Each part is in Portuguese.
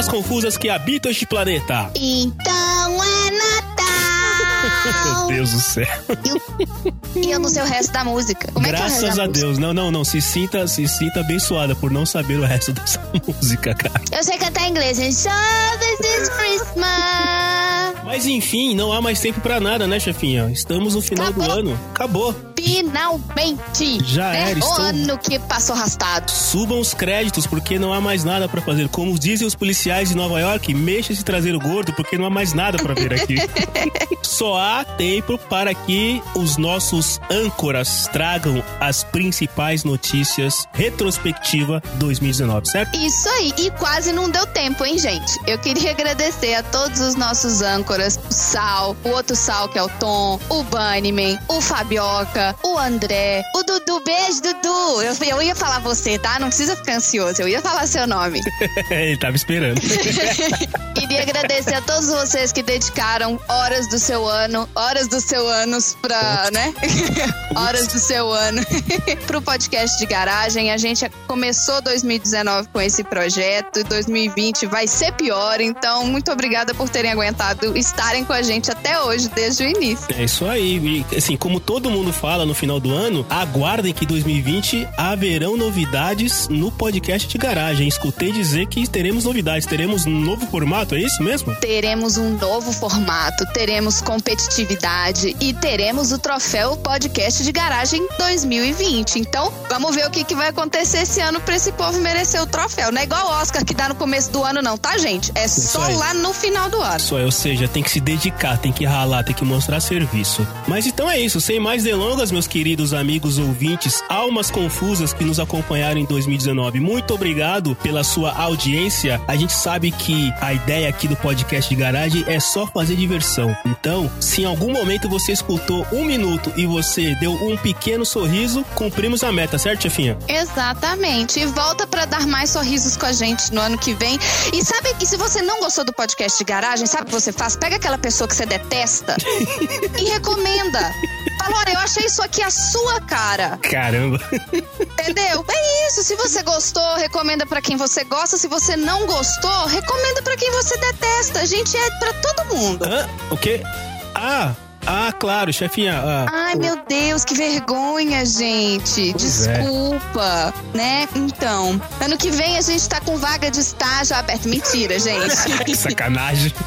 almas confusas que habitam este planeta. Então é Natal. Meu Deus do céu. E eu não sei o resto da música. Como é é Graças resto da a música? Deus. Não, não, não. Se sinta, se sinta abençoada por não saber o resto dessa música, cara. Eu sei cantar em inglês. hein? So this is Christmas. Mas enfim, não há mais tempo pra nada, né, chefinha? Estamos no final do Acabou. ano. Acabou. Finalmente. Já né? era, O estou- ano que passou arrastado. Subam os créditos, porque não há mais nada pra fazer. Como dizem os policiais de Nova York, mexa-se trazer o gordo, porque não há mais nada pra ver aqui. Só há tempo para que os nossos âncoras tragam as principais notícias retrospectiva 2019, certo? Isso aí, e quase não deu tempo, hein, gente? Eu queria agradecer a todos os nossos âncoras, o Sal, o outro Sal, que é o Tom, o Bunnyman, o Fabioca, o André, o Dudu. Beijo, Dudu! Eu, eu ia falar você, tá? Não precisa ficar ansioso, eu ia falar seu nome. Ele tava esperando. Queria agradecer a todos vocês que dedicaram horas do seu ano, horas do seu anos pra, né? horas do seu ano pro podcast de garagem. A gente começou 2019 com esse projeto, 2020 vai ser pior, então muito obrigada por terem aguentado estarem com a gente até hoje, desde o início. É isso aí. E, assim, como todo mundo fala no final do ano, aguardem que 2020 haverão novidades no podcast de garagem. Escutei dizer que teremos novidades, teremos um novo formato, é isso mesmo? Teremos um novo formato, teremos competitividade e teremos o troféu podcast de garagem 2020. Então, vamos ver o que, que vai acontecer esse ano pra esse povo merecer o troféu. Não é igual o Oscar que dá no começo do ano, não, tá, gente? É só aí. lá no final do ano. Isso é, ou seja, tem que se dedicar, tem que ralar, tem que mostrar serviço. Mas então é isso, sem mais delongas, meus queridos amigos ouvintes, almas confusas que nos acompanharam em 2019. Muito obrigado pela sua audiência. A gente sabe que a ideia aqui do podcast de garagem é só fazer diversão. Então, se em algum momento você escutou um minuto e você deu um pequeno sorriso, cumprimos a meta, certo, chefinha? Exatamente. E volta pra dar mais sorrisos com a gente no ano que vem. E sabe, e se você não gostou do podcast de garagem, sabe o que você faz? Pega aquela pessoa que você detesta e recomenda. Fala, olha, eu achei isso aqui a sua cara. Caramba. Entendeu? É isso. Se você gostou, recomenda pra quem você gosta. Se você não gostou, recomenda pra quem você detesta. A gente é pra todo mundo. Hã? O quê? Ah, ah, claro, chefinha. ah, Ai, meu Deus, que vergonha, gente. Pois é. Desculpa, né? Então, ano que vem a gente tá com vaga de estágio aberto. Mentira, gente. que sacanagem.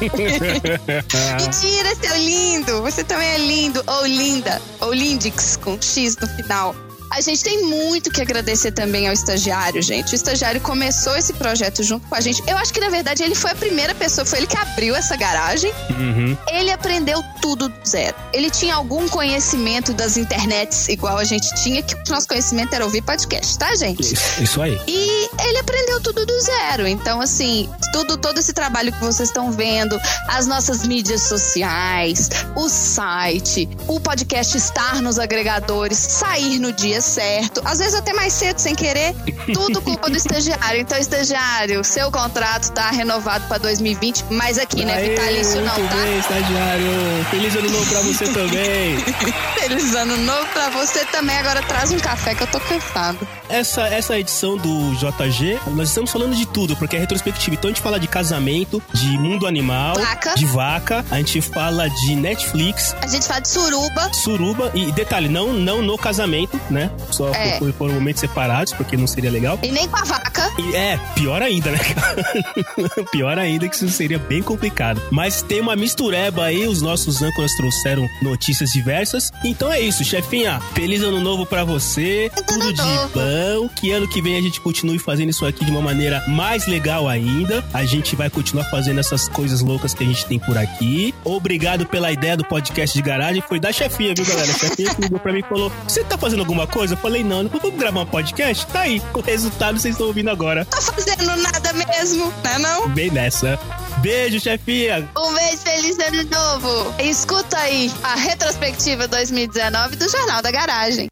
Mentira, seu lindo. Você também é lindo. Ou linda. Ou lindix, com X no final. A gente tem muito que agradecer também ao estagiário, gente. O estagiário começou esse projeto junto com a gente. Eu acho que, na verdade, ele foi a primeira pessoa, foi ele que abriu essa garagem. Uhum. Ele aprendeu tudo do zero. Ele tinha algum conhecimento das internets, igual a gente tinha, que o nosso conhecimento era ouvir podcast, tá, gente? Isso, isso aí. E ele aprendeu tudo do zero. Então, assim, tudo, todo esse trabalho que vocês estão vendo, as nossas mídias sociais, o site, o podcast estar nos agregadores, sair no dia certo, às vezes até mais cedo sem querer, tudo culpa do estagiário. Então, estagiário, seu contrato tá renovado para 2020, mas aqui, né, Aê, vitalício não, tá? bem, estagiário. Feliz ano novo pra você também. Feliz ano novo pra você também. Agora traz um café que eu tô cansado. Essa, essa edição do JG, nós estamos falando de tudo, porque é retrospectiva. Então a gente fala de casamento, de mundo animal, Vaca. de vaca, a gente fala de Netflix, A gente fala de suruba. suruba, e detalhe, não, não no casamento, né? Só É. por, por momentos separados, porque não seria legal. E nem com a vaca. E é, pior ainda, né, cara? pior ainda que isso seria bem complicado. Mas tem uma mistureba aí, os nossos âncoras trouxeram notícias diversas. Então é isso, chefinha. Feliz ano novo pra você. Tudo de bom. Que ano que vem a gente continue fazendo isso aqui de uma maneira mais legal ainda. A gente vai continuar fazendo essas coisas loucas que a gente tem por aqui. Obrigado pela ideia do podcast de garagem. Foi da chefinha, viu, galera? A chefinha que ligou pra mim e falou: Você tá fazendo alguma coisa? Eu falei: Não, não vamos gravar um podcast? Tá aí. O resultado vocês estão ouvindo agora. Tô fazendo nada mesmo, né não? Bem nessa. Beijo, chefinha. Um beijo, feliz ano novo. Escuta aí a retrospectiva 2019 do Jornal da Garagem.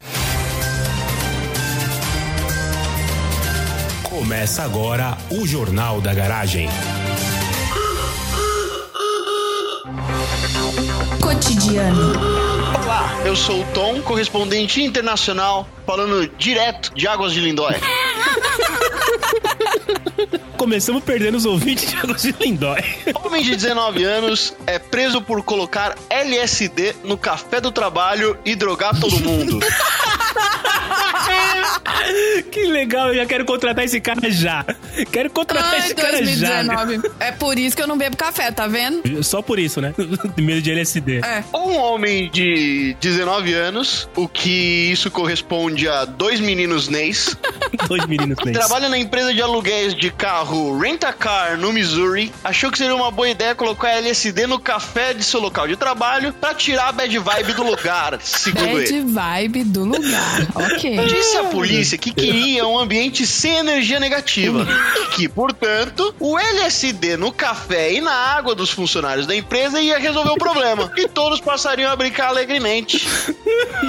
Começa agora o Jornal da Garagem. Cotidiano. Olá, Eu sou o Tom, correspondente internacional, falando direto de Águas de Lindóia. Começamos perdendo os ouvintes de Águas de Lindóia. Homem de 19 anos é preso por colocar LSD no café do trabalho e drogar todo mundo. que legal, eu já quero contratar esse cara já. Quero contratar Ai, esse cara já. 2019. É por isso que eu não bebo café, tá vendo? Só por isso, né? Medo de LSD. É. Um homem de 19 anos, o que isso corresponde a dois meninos Neis, Dois meninos nesse. trabalha na empresa de aluguéis de carro Rent-A-Car no Missouri, achou que seria uma boa ideia colocar LSD no café de seu local de trabalho pra tirar a bad vibe do lugar, segundo ele. Bad vibe do lugar. ok. Disse a polícia que queria um ambiente sem energia negativa e que, portanto, o LSD no café e na água dos funcionários da empresa ia resolver o problema e todos passariam a brincar alegremente.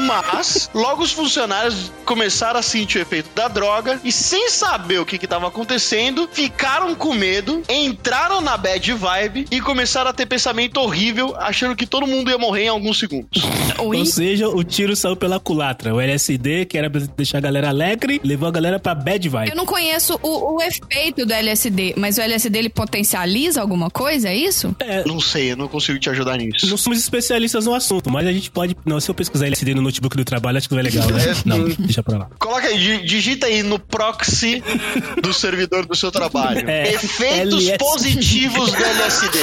Mas, logo os funcionários começaram a sentir o efeito da droga e, sem saber o que estava acontecendo, ficaram com medo, entraram na bad vibe e começaram a ter pensamento horrível, achando que todo mundo ia morrer em alguns segundos. Oi? Ou seja, o tiro saiu pela culatra. O LSD, que era pra deixar a galera alegre, levou a galera pra bad vibe. Eu não conheço o, o efeito do LSD, mas o LSD ele potencializa alguma coisa, é isso? Não sei, eu não consigo te ajudar nisso. Não somos especialistas no assunto, mas a gente pode. Não, se eu pesquisar LSD no notebook do trabalho, acho que não é legal, né? Não, deixa pra lá. Coloca aí, di- digita aí no proxy do servidor do seu trabalho. É, Efeitos LSD. positivos do LSD.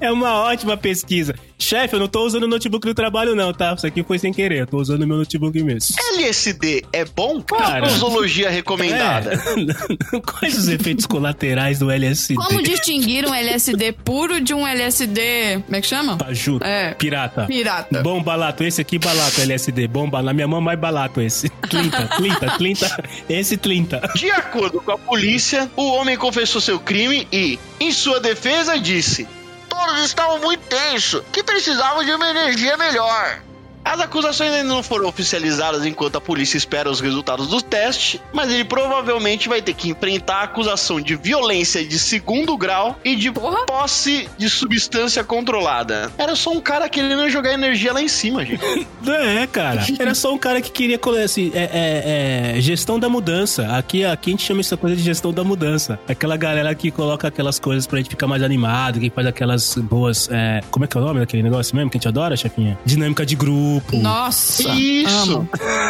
É uma ótima pesquisa. Chefe, eu não tô usando o notebook do trabalho, não, tá? Isso aqui foi sem querer. Eu tô usando o meu notebook mesmo. LSD é bom? Cara. Posologia recomendada. É. Quais os efeitos colaterais do LSD? Como distinguir um LSD puro de um LSD. Como é que chama? Pajuto. É. Pirata. Pirata. Bom balato. Esse aqui, balato, LSD. Bom balato. Na minha mão, mais balato esse. Tlinta, tlinta, tlinta. Esse tlinta. De acordo com a polícia, o homem confessou seu crime e, em sua defesa, disse: Todos estavam muito tensos, que precisavam de uma energia melhor. As acusações ainda não foram oficializadas enquanto a polícia espera os resultados do teste, mas ele provavelmente vai ter que enfrentar a acusação de violência de segundo grau e de Porra. posse de substância controlada. Era só um cara querendo jogar energia lá em cima, gente. É, cara. Era só um cara que queria assim, é, é, é, gestão da mudança. Aqui, aqui a gente chama essa coisa de gestão da mudança. Aquela galera que coloca aquelas coisas pra gente ficar mais animado, que faz aquelas boas. é, como é que é o nome daquele negócio mesmo que a gente adora, chefinha? Dinâmica de grupo. Nossa. Isso!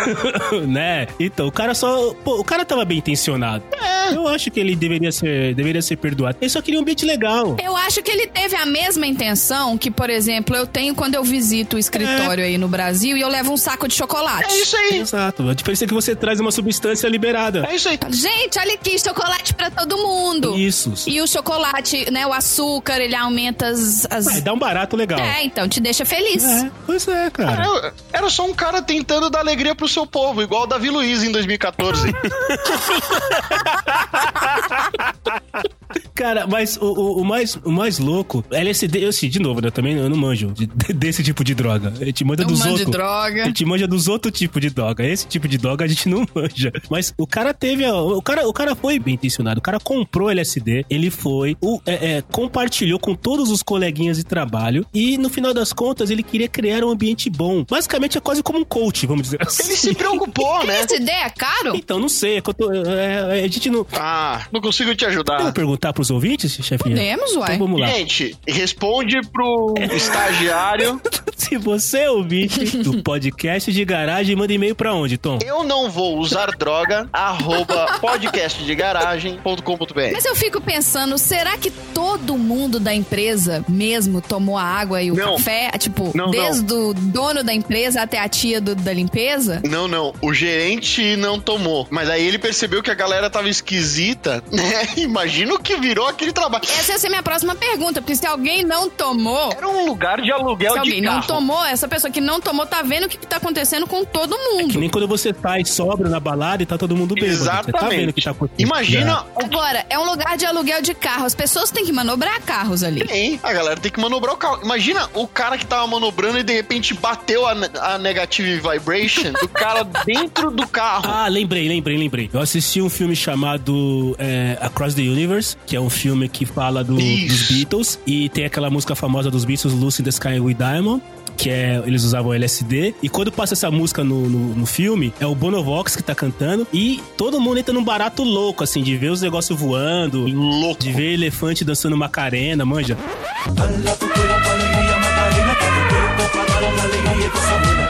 né? Então, o cara só. Pô, o cara tava bem intencionado. É. Eu acho que ele deveria ser, deveria ser perdoado. Ele só queria um ambiente legal. Eu acho que ele teve a mesma intenção que, por exemplo, eu tenho quando eu visito o escritório aí no Brasil e eu levo um saco de chocolate. É isso aí! Exato. A diferença é que você traz uma substância liberada. É isso aí! Gente, olha aqui, chocolate pra todo mundo. Isso. E o chocolate, né, o açúcar, ele aumenta as... as... Vai dar um barato legal. É, então te deixa feliz. É, pois é, cara. Era, só um cara tentando dar alegria pro seu povo, igual o Davi Luiz em 2014. Cara, mas o, o, o mais, o mais louco, LSD, eu assim, de novo, né? Também eu não manjo de- desse tipo de droga. A gente manja Não dos outros. droga. A gente manja dos outros tipos de droga. Esse tipo de droga a gente não manja. Mas o cara teve. O cara, o cara foi bem intencionado. O cara comprou LSD, ele foi, o, é, é, compartilhou com todos os coleguinhas de trabalho. E no final das contas, ele queria criar um ambiente bom. Basicamente é quase como um coach, vamos dizer assim. Ele se preocupou, né? Essa ideia é caro? Então, não sei. É eu tô- é, é, a gente não. Ah, não consigo te ajudar. Perguntar pros ouvintes, chefinha? Podemos, uai. Então vamos lá. Gente, responde pro estagiário. Se você é ouvinte do podcast de garagem, manda e-mail pra onde, Tom? Eu não vou usar droga, arroba podcastdegaragem.com.br. Mas eu fico pensando, será que todo mundo da empresa mesmo tomou a água e o Não. café? Tipo, Não, desde o dono da empresa até a tia do- da limpeza? Não, não. O gerente não tomou. Mas aí ele percebeu que a galera tava esquisita, né? Imagina o que virou aquele trabalho. Essa ia ser minha próxima pergunta, porque se alguém não tomou, Era um lugar de aluguel se de alguém não carro. tomou, essa pessoa que não tomou tá vendo o que, que tá acontecendo com todo Que mundo. nem quando você sai sobra na balada e tá todo mundo bêbado. Você tá Exatamente. vendo o que tá acontecendo. Imagina o Agora, é um lugar de aluguel de carro. As pessoas têm que manobrar carros ali. Tem, a galera tem que manobrar o carro. Imagina o cara que tava manobrando e de repente bateu a, a negative vibration do cara dentro do carro. Ah, lembrei, lembrei, lembrei. Eu assisti um filme chamado é, Across the Universe, que é um filme que fala do- dos Beatles e tem aquela música famosa dos Beatles, Lucy in the Sky with Diamond. que é eles usavam LSD. E quando passa essa música no, no, no filme, é o Bonovox que tá cantando. E todo mundo entra num barato louco, assim, de ver os negócios voando, Louco. de ver elefante dançando Macarena, manja.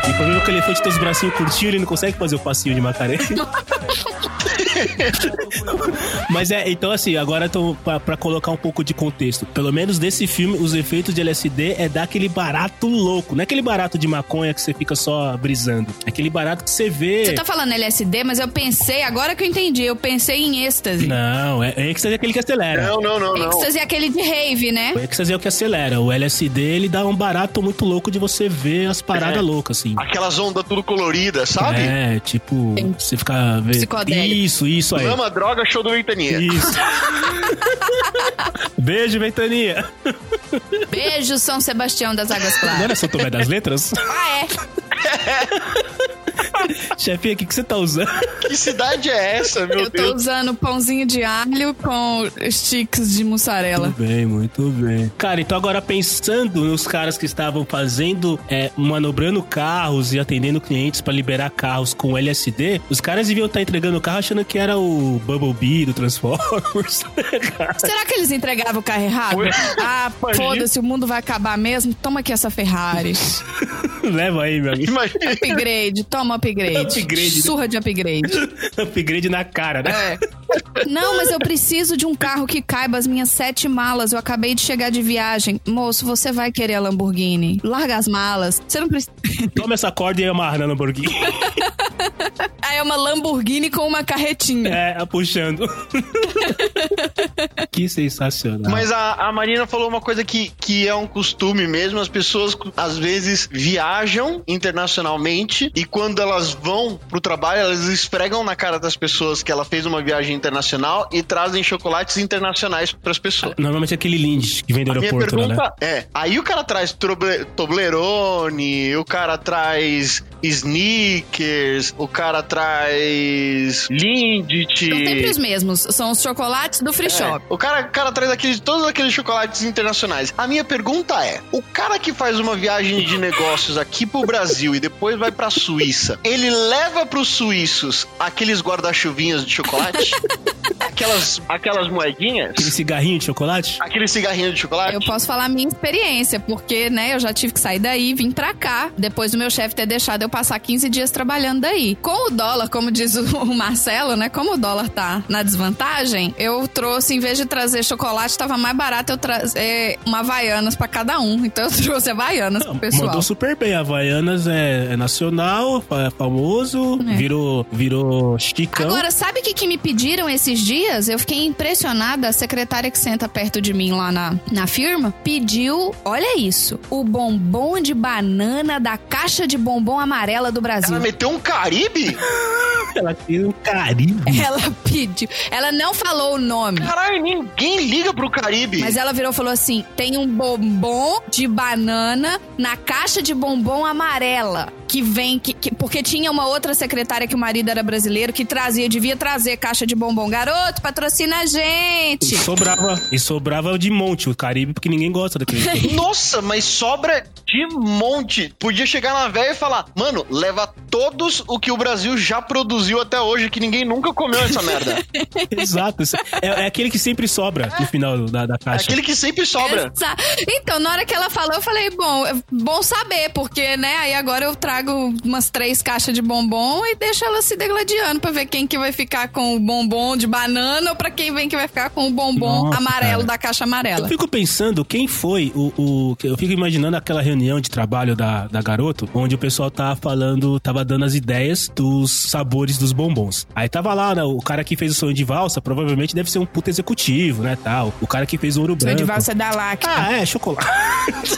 E o problema é que o elefante tem os bracinhos curtinhos, ele não consegue fazer o passinho de Macarena. Mas é, então assim, agora tô pra, pra colocar um pouco de contexto. Pelo menos desse filme, os efeitos de LSD é daquele barato louco. Não é aquele barato de maconha que você fica só brisando. É aquele barato que você vê. Você tá falando LSD, mas eu pensei, agora que eu entendi, eu pensei em êxtase. Não, é, é êxtase é aquele que acelera. Não, não, não, não. Êxtase é aquele de rave, né? O êxtase é o que acelera. O LSD, ele dá um barato muito louco de você ver as paradas É. loucas, assim. Aquelas ondas tudo coloridas, sabe? É, tipo, você fica vendo. Psicodélico. Isso, isso aí. Lama, droga, show do Ventania. Isso. Beijo, Ventania. Beijo, São Sebastião das Águas Não Claras. era São Tomé das Letras? Ah, é. Chefinha, o que, que você tá usando? Que cidade é essa, meu Eu tô Deus? usando pãozinho de alho com sticks de mussarela. Muito bem, muito bem. Cara, então agora pensando nos caras que estavam fazendo, é, manobrando carros e atendendo clientes pra liberar carros com LSD, os caras deviam estar entregando o carro achando que era o Bumblebee do Transformers. Cara, Será que eles entregavam o carro errado? Foi. Ah, foda-se, o mundo vai acabar mesmo. Toma aqui essa Ferrari. Leva aí, meu amigo. Imagina. Upgrade, toma upgrade. Upgrade. Surra de upgrade. Upgrade na cara, né? É. Não, mas eu preciso de um carro que caiba as minhas sete malas. Eu acabei de chegar de viagem. Moço, você vai querer a Lamborghini. Larga as malas. Você não precisa. Toma essa corda e amarra na Lamborghini. Ah, é uma Lamborghini com uma carretinha. É, puxando. que sensacional. Mas a, a Marina falou uma coisa que, que é um costume mesmo. As pessoas às vezes viajam internacionalmente e quando elas vão pro trabalho, elas esfregam na cara das pessoas que ela fez uma viagem internacional e trazem chocolates internacionais pras pessoas. Normalmente é aquele Lindt que vem do A minha aeroporto, né? pergunta é: aí o cara traz Toblerone, o cara traz sneakers, o cara traz Lindt. São sempre os mesmos. São os chocolates do free É, shop. o cara, o cara traz aqueles, todos aqueles chocolates internacionais. A minha pergunta é: o cara que faz uma viagem de negócios aqui pro Brasil e depois vai pra Suíça, ele leva pros suíços aqueles guarda-chuvinhos de chocolate? aquelas, aquelas moedinhas? Aquele cigarrinho de chocolate? Aquele cigarrinho de chocolate? Eu posso falar a minha experiência, porque, né, eu já tive que sair daí e vim pra cá. Depois do meu chefe ter deixado eu passar 15 dias trabalhando daí. Com o dólar, como diz o Marcelo, né, como o dólar tá na desvantagem, eu trouxe, em vez de trazer chocolate, tava mais barato eu trazer uma Havaianas pra cada um. Então eu trouxe Havaianas pro pessoal. Mandou super bem. Havaianas é, é nacional, é famoso, É. virou, virou chicão. Agora, sabe o que, que me pediram esses dias? Eu fiquei impressionada. A secretária que senta perto de mim lá na, na firma pediu, olha isso, o bombom de banana da caixa de bombom amarela do Brasil. Ela meteu um Caribe? Ela tem um carinho. Ela pediu. Ela não falou o nome. Caralho, ninguém liga pro Caribe. Mas ela virou e falou assim: tem um bombom de banana na caixa de bombom amarela. Que vem. Que, que- porque tinha uma outra secretária que o marido era brasileiro que trazia, devia trazer caixa de bombom. Garoto, patrocina a E gente! sobrava, e sobrava de monte o Caribe, porque ninguém gosta daquele. Nossa, mas sobra de monte. Podia chegar na véia e falar: Mano, leva todos o que o Brasil já produziu até hoje, que ninguém nunca comeu essa merda. Exato. É, é aquele que sempre sobra no final da, da É caixa. aquele que sempre sobra. Exa- Então, na hora que ela falou, eu falei, bom, é bom saber, porque, né, aí agora eu trago umas três caixas de bombom e deixo ela se degladiando pra ver quem que vai ficar com o bombom de banana ou pra quem vem que vai ficar com o bombom Nossa, amarelo cara. da caixa Eu amarela. fico pensando quem foi o, o. Eu fico imaginando aquela reunião de trabalho da, da garoto, onde o pessoal tava falando, tava dando as ideias dos sabores dos bombons. Aí tava lá, né, o cara que fez o sonho de valsa, provavelmente deve ser um puta executivo, né, tal. O cara que fez o ouro Sonho branco. de valsa é da Lacta. Ah, é, chocolate.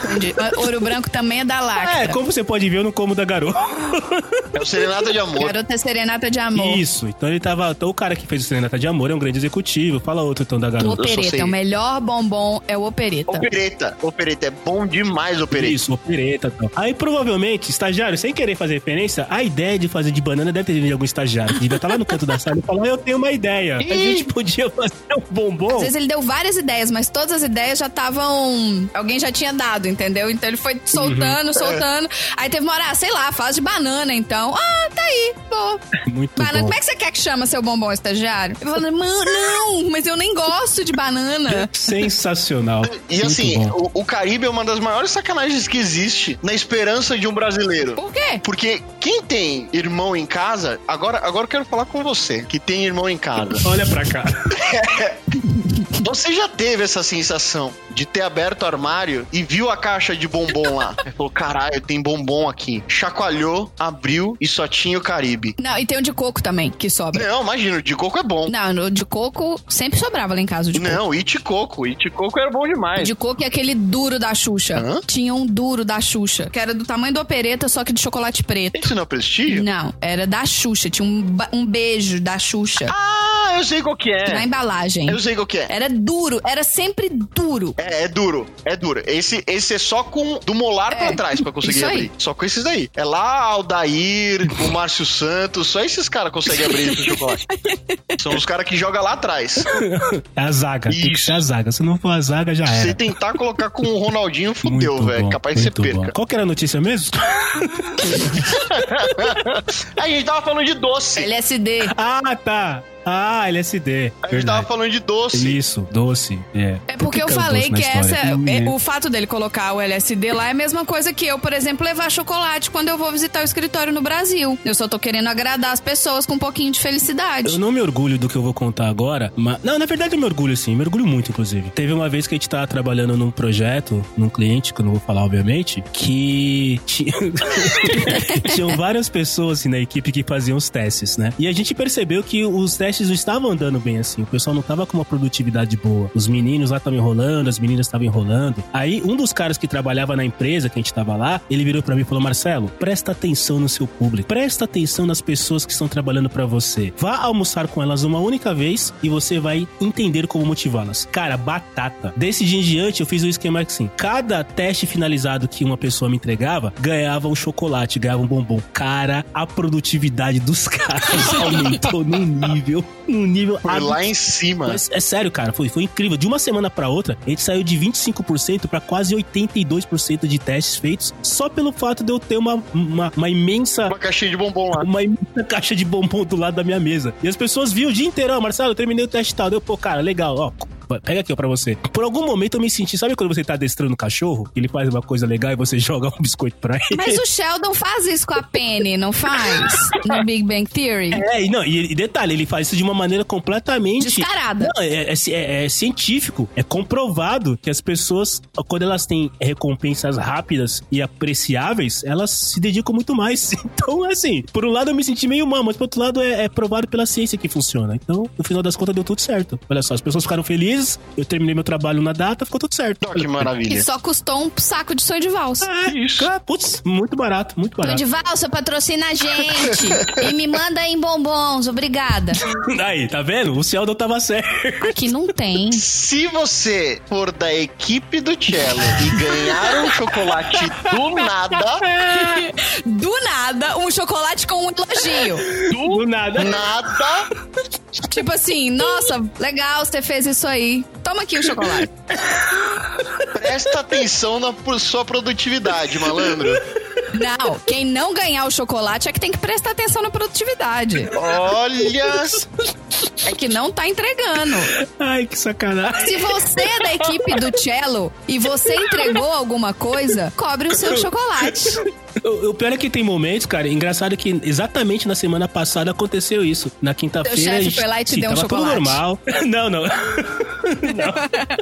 Entendi. Ouro branco também é da Lacta. É, como você pode ver, eu não como da garota. É o Serenata de Amor. Garota é serenata de amor. Isso, então ele tava. Então o cara que fez o Serenata de Amor é um grande executivo. Fala outro então da O garota. só opereta, é o melhor bombom é o opereta. Opereta. Opereta. É bom demais, opereta. Isso, opereta e tal. Aí provavelmente, estagiário, sem querer fazer referência, a ideia de fazer de banana deve ter vindo de algum estagiário. Devia estar lá no canto da sala e falar: Eu tenho uma ideia. A gente podia fazer um bombom. Às vezes ele deu várias ideias, mas todas as ideias já estavam. Alguém já tinha dado, entendeu? Então ele foi soltando, soltando. Aí teve uma hora, ah, sei lá, faz de banana, então. Ah, tá aí, pô. Muito Banana, bom. como é que você quer que chama seu bombom estagiário? Eu "Mano, não, mas eu nem gosto de banana. Sensacional. E Muito assim, o, o Caribe é uma das maiores sacanagens que existe na esperança de um brasileiro. Por quê? Porque quem tem irmão em casa, agora, agora eu quero falar com você, que tem irmão em casa. Olha pra cá. Você já teve essa sensação de ter aberto o armário e viu a caixa de bombom lá? Falou, caralho, tem bombom aqui. Chacoalhou, abriu e só tinha o Caribe. Não, e tem o de coco também, que sobra. Não, imagina, o de coco é bom. Não, no de coco sempre sobrava lá em casa o de coco. Não, it coco, it coco era bom O demais. de coco é aquele duro da Xuxa. Hã? Tinha um duro da Xuxa, que era do tamanho do opereta, só que de chocolate preto. Isso não é prestígio? Não, era da Xuxa. Tinha um, um beijo da Xuxa Ah, eu sei qual que na é. embalagem. Eu sei qual que é. Era duro, era sempre duro. É, é duro, é duro. Esse, esse é só com do molar pra É, trás pra conseguir isso aí. abrir. Só com esses daí. É lá Aldair, o Márcio Santos, só esses caras conseguem abrir esse chocolate. São os caras que jogam lá atrás. É a zaga. Tem que Isso. ser a zaga. Se não for a zaga, já Se era. você tenar colocar com o Ronaldinho, fudeu, velho. Capaz de você muito bom. perca. Qual que era a notícia mesmo? Aí a gente tava falando de doce. LSD. ah, tá. Ah, LSD. A gente tava falando de doce. Isso, doce. É, É porque eu que falei que essa. Hum, é, é. o fato dele colocar o LSD lá é a mesma coisa que eu, por exemplo, levar chocolate quando eu vou visitar o escritório no Brasil. Eu só tô querendo agradar as pessoas com um pouquinho de felicidade. Eu não me orgulho do que eu vou contar agora, mas. Não, na verdade eu me orgulho sim, me orgulho muito, inclusive. Teve uma vez que a gente tava trabalhando num projeto, num cliente, que eu não vou falar, obviamente, que tinha... tinham várias pessoas assim, na equipe que faziam os testes, né? E a gente percebeu que os testes não estavam andando bem assim. O pessoal não tava com uma produtividade boa. Os meninos lá estavam enrolando, as meninas estavam enrolando. Aí um dos caras que trabalhava na empresa que a gente tava lá, ele virou pra mim e falou: Marcelo, presta atenção no seu público, presta atenção nas pessoas que estão trabalhando pra você. Vá almoçar com elas uma única vez e você vai entender como motivá-las. Cara, batata. Desse dia em diante, eu fiz o esquema assim: cada teste finalizado que uma pessoa me entregava, ganhava um chocolate, ganhava um bombom. Cara, a produtividade dos caras aumentou num nível, num nível Foi lá em cima. mas é sério, cara, foi, foi incrível. De uma semana pra outra, a gente saiu de 25% pra quase 82% de testes feitos só pelo fato de eu ter uma, uma, uma imensa. Uma caixinha de bombom lá. Uma imensa caixa de bombom do lado da minha mesa. E as pessoas viam o dia inteiro, ó, Marcelo, eu terminei o teste tal. Eu, pô, cara, legal, ó. Pega aqui, ó, pra você. Por algum momento eu me senti, sabe quando você tá adestrando o cachorro? Ele faz uma coisa legal e você joga um biscoito pra ele? Mas o Sheldon faz isso com a Penny, não faz? No Big Bang Theory? É, e não, e, e detalhe, ele faz isso de uma maneira completamente. Descarada. Não, é, é- é- é científico. É comprovado que as pessoas, quando elas têm recompensas rápidas e apreciáveis, elas se dedicam muito mais. Então, assim, por um lado eu me senti meio mal, mas por outro lado é, é provado pela ciência que funciona. Então, no final das contas, deu tudo certo. Olha só, as pessoas ficaram felizes, eu terminei meu trabalho na data, ficou tudo certo. Ó, que E maravilha. só custou um saco de sonho de valsa. É, Isso. putz, muito barato, muito Sonho barato. de valsa patrocina a gente. e me manda em bombons, obrigada. Aí, tá vendo? O Sheldon tava certo. Aqui não tem. Se você for da equipe do Cello e ganhar um chocolate do nada, Do nada, um chocolate com um elogio. Do nada. nada, Tipo assim, nossa, legal, você fez isso aí. Toma aqui o chocolate. presta atenção na sua produtividade, malandro. Não, quem não ganhar o chocolate é que tem que prestar atenção na produtividade. Olha, É que não tá entregando. Ai, que sacanagem. Se você é da equipe do cello e você entregou alguma coisa, cobre o seu chocolate. O, o pior é que tem momentos, cara, engraçado que exatamente na semana passada aconteceu isso. Na quinta-feira. Teu chefe foi lá e te sim, deu um tava tudo chocolate. normal. Não, não. Não.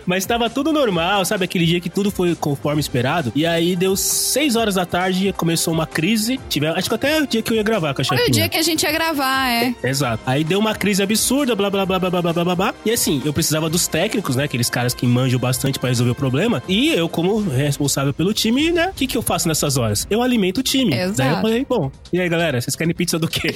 Mas tava tudo normal, sabe? Aquele dia que tudo foi conforme esperado. E aí deu seis horas da tarde, começou uma crise. Tive, acho que até o dia que eu ia gravar com a Foi o dia que a gente ia gravar, é. Exato. Aí deu uma crise absurda, blá blá blá blá blá blá blá blá. E assim, eu precisava dos técnicos, né? Aqueles caras que manjam bastante pra resolver o problema. E eu, como responsável pelo time, né? O que, que eu faço nessas horas? Eu alimento o time. Exato. Daí eu falei, bom, e aí galera, vocês querem pizza do quê?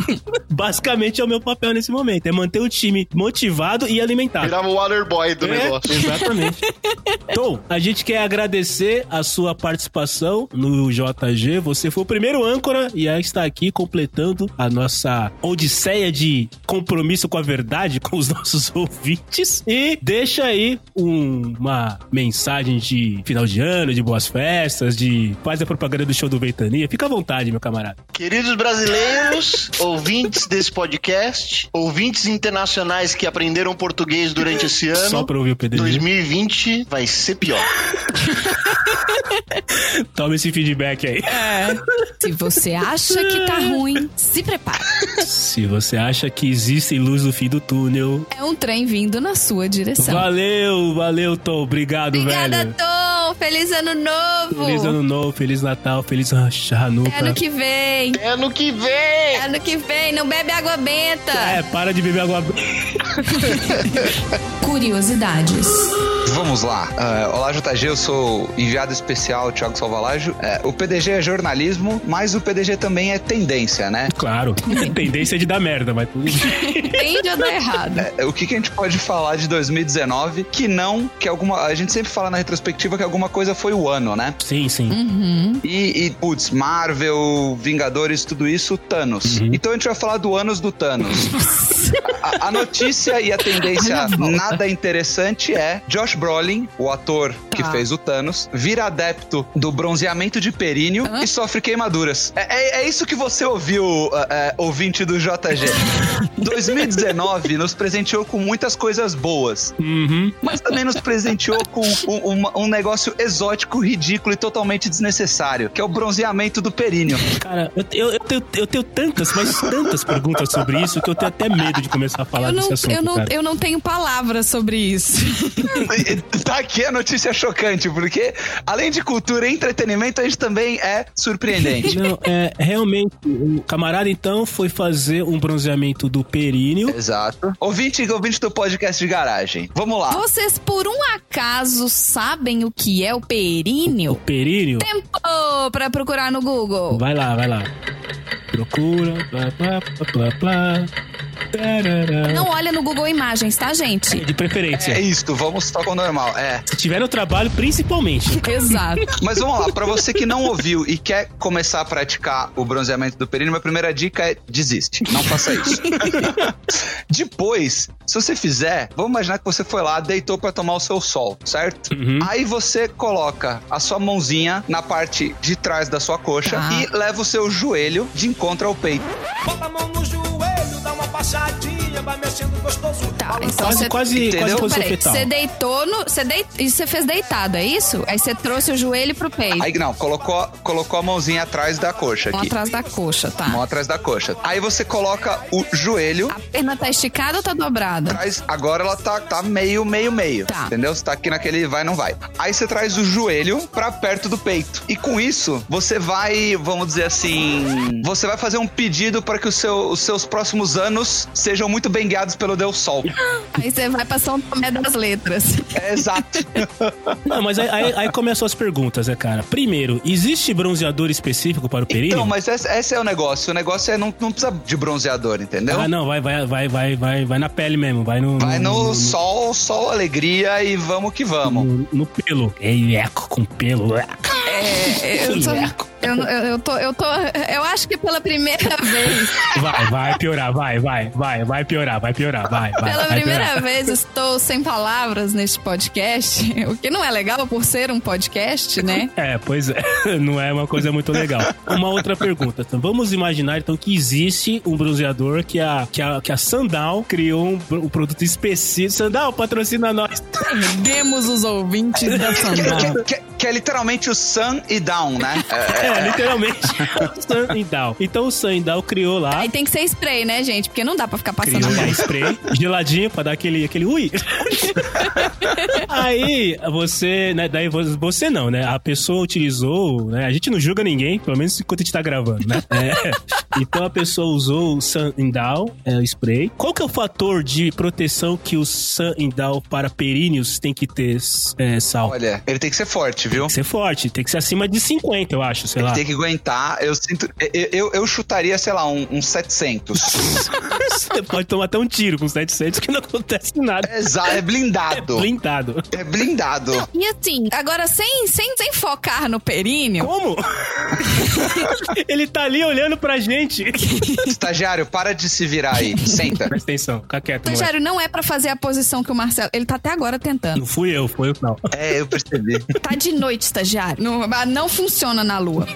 Basicamente é o meu papel nesse momento: é manter o time motivado e alimentado. virava o water boy do É, negócio. Exatamente. Tom, a gente quer agradecer a sua participação no JG. Você foi o primeiro âncora e aí está aqui completando a nossa odisseia de compromisso com a verdade com os nossos ouvintes. E deixa aí um- uma mensagem de final de ano, de boas festas, de faz a propaganda do show do Ventania. Fica à vontade, meu camarada. Queridos brasileiros, ouvintes desse podcast, ouvintes internacionais que aprenderam português durante esse ano. Só pra ouvir o PDG. 2020 vai ser pior. Toma esse feedback aí. Se você acha que tá ruim, se prepare. Se você acha que existe luz no fim do túnel, É um trem vindo na sua direção. valeu, valeu, Tom. Obrigado, Obrigada, velho. Tom! Feliz ano novo! Feliz ano novo, feliz Natal, feliz Hanukkah. Ano que vem! Ano que vem! Ano que vem, não bebe água benta! É, para de beber água. Curiosidades. Vamos lá. Ah, olá, JG, eu sou enviado especial Thiago Salvalágio. É, o PDG é jornalismo, mas o PDG também é tendência, né? Claro, tendência de dar merda, mas tudo bem. Tende a dar errado. É, o que, que a gente pode falar de 2019 que não, que alguma. A gente sempre fala na retrospectiva que alguma coisa foi o ano, né? Sim, sim. Uhum. E, e putz, Marvel, Vingadores, tudo isso, Thanos. Então a gente vai falar do anos do Thanos. A, a notícia e a tendência nada interessante é Josh Brolin, o ator que Tá. fez o Thanos, vira adepto do bronzeamento de períneo e sofre queimaduras. É, é- é isso que você ouviu, é, ouvinte do JG. 2019 nos presenteou com muitas coisas boas, Uhum. mas também nos presenteou com um, uma- um negócio exótico, ridículo e totalmente desnecessário, que é o bronzeamento do períneo. Cara, eu, eu, eu tenho, eu tenho tantas, mas tantas perguntas sobre isso que eu tenho até medo de começar a falar Eu não, desse assunto, eu, não, cara. eu não tenho palavras sobre isso. tá aqui a notícia chocante, porque além de cultura e entretenimento, a gente também é surpreendente. Não, é, realmente, o camarada então foi fazer um bronzeamento do períneo. Exato. Ouvinte, ouvinte do podcast de garagem. Vamos lá. Vocês, por um acaso, sabem o que é o O períneo? períneo? Tempo pra procurar no Google. Vai lá, vai lá. Procura, blá, blá, blá, blá, blá. Não olha no Google Imagens, tá, gente? De preferência. É isso, vamos tocar o normal. É. Se tiver no trabalho, principalmente. Exato. Mas vamos lá, pra você que não ouviu e quer começar a praticar o bronzeamento do períneo, minha primeira dica é desiste. Não faça isso. Depois, se você fizer, vamos imaginar que você foi lá, deitou pra tomar o seu sol, certo? Uhum. Aí você coloca a sua mãozinha na parte de trás da sua coxa Tá. e leva o seu joelho de encontro ao peito. Bota a mão no joelho, baixadinha, vai mexendo gostoso. Tá, então Quase, você... quase, Entendeu? quase Peraí, você deitou no. Você deit... E você fez deitado, é isso? Aí você trouxe o joelho pro peito. Aí não, colocou, colocou a mãozinha atrás da coxa Mão aqui. atrás da coxa, tá? Mão atrás da coxa. Aí você coloca o joelho A perna tá esticada ou tá dobrada? traz, agora ela tá, tá meio, meio, meio. Tá. Entendeu? Você tá aqui naquele vai, não vai. Aí você traz o joelho pra perto do peito. E com isso, você vai, vamos dizer assim, você vai fazer um pedido para que o seu- os seus próximos anos sejam muito bem guiados pelo Deus Sol. Aí você vai pra São Tomé das Letras. É exato. Não, mas aí, aí, aí começam as perguntas, né, cara? Primeiro, existe bronzeador específico para o períneo? Então, mas esse, esse é o negócio. O negócio é não, não precisa de bronzeador, entendeu? Ah, não, vai, vai, vai, vai, vai, vai na pele mesmo, vai no. Vai no sol, sol, alegria e vamos que vamos. no, no pelo. É eco com pelo. É, eu tô, eu, eu, eu tô, eu tô, eu acho que pela primeira vez, Vai, vai piorar, vai, vai, vai, vai piorar, vai piorar, vai, vai. pela vai primeira piorar. vez estou sem palavras neste podcast, o que não é legal por ser um podcast, né? É, pois é, não é uma coisa muito legal. Uma outra pergunta. Então, vamos imaginar então que existe um bronzeador que a, que a, que a Sandal criou um, um produto específico. Sandal, patrocina nós. Perdemos os ouvintes da Sandal. Que, é literalmente o sun e down, né? É, É, literalmente. o Sandal. Então o Sandal criou lá. Aí tem que ser spray, né, gente? Porque não dá pra ficar passando Criou mão. spray geladinho pra dar aquele, aquele ui. Aí você, né? Daí vo- você não, né? A pessoa utilizou, né? A gente não julga ninguém, pelo menos enquanto a gente tá gravando, né? É. Então a pessoa usou o Sun Down, é, o spray. Qual que é o fator de proteção que o Sun Down para períneos tem que ter, é, Sal? Olha, ele tem que ser forte, viu? Tem que ser forte, tem que ser acima de 50, eu acho, sei lá. Tem que aguentar. Eu sinto. Eu, eu, eu chutaria, sei lá, um, um 700. Você pode tomar até um tiro com 700 que não acontece nada. Exato, é blindado. Blindado. É blindado. E assim, agora sem, sem, sem focar no períneo, Como? Ele tá ali olhando pra gente. Estagiário, para de se virar aí. Senta. Presta atenção, fica quieto, moleque. estagiário, não é pra fazer a posição que o Marcelo. Ele tá até agora tentando. Não fui eu, foi eu não. É, eu percebi. Tá de noite, estagiário. Não, ah, não funciona na lua.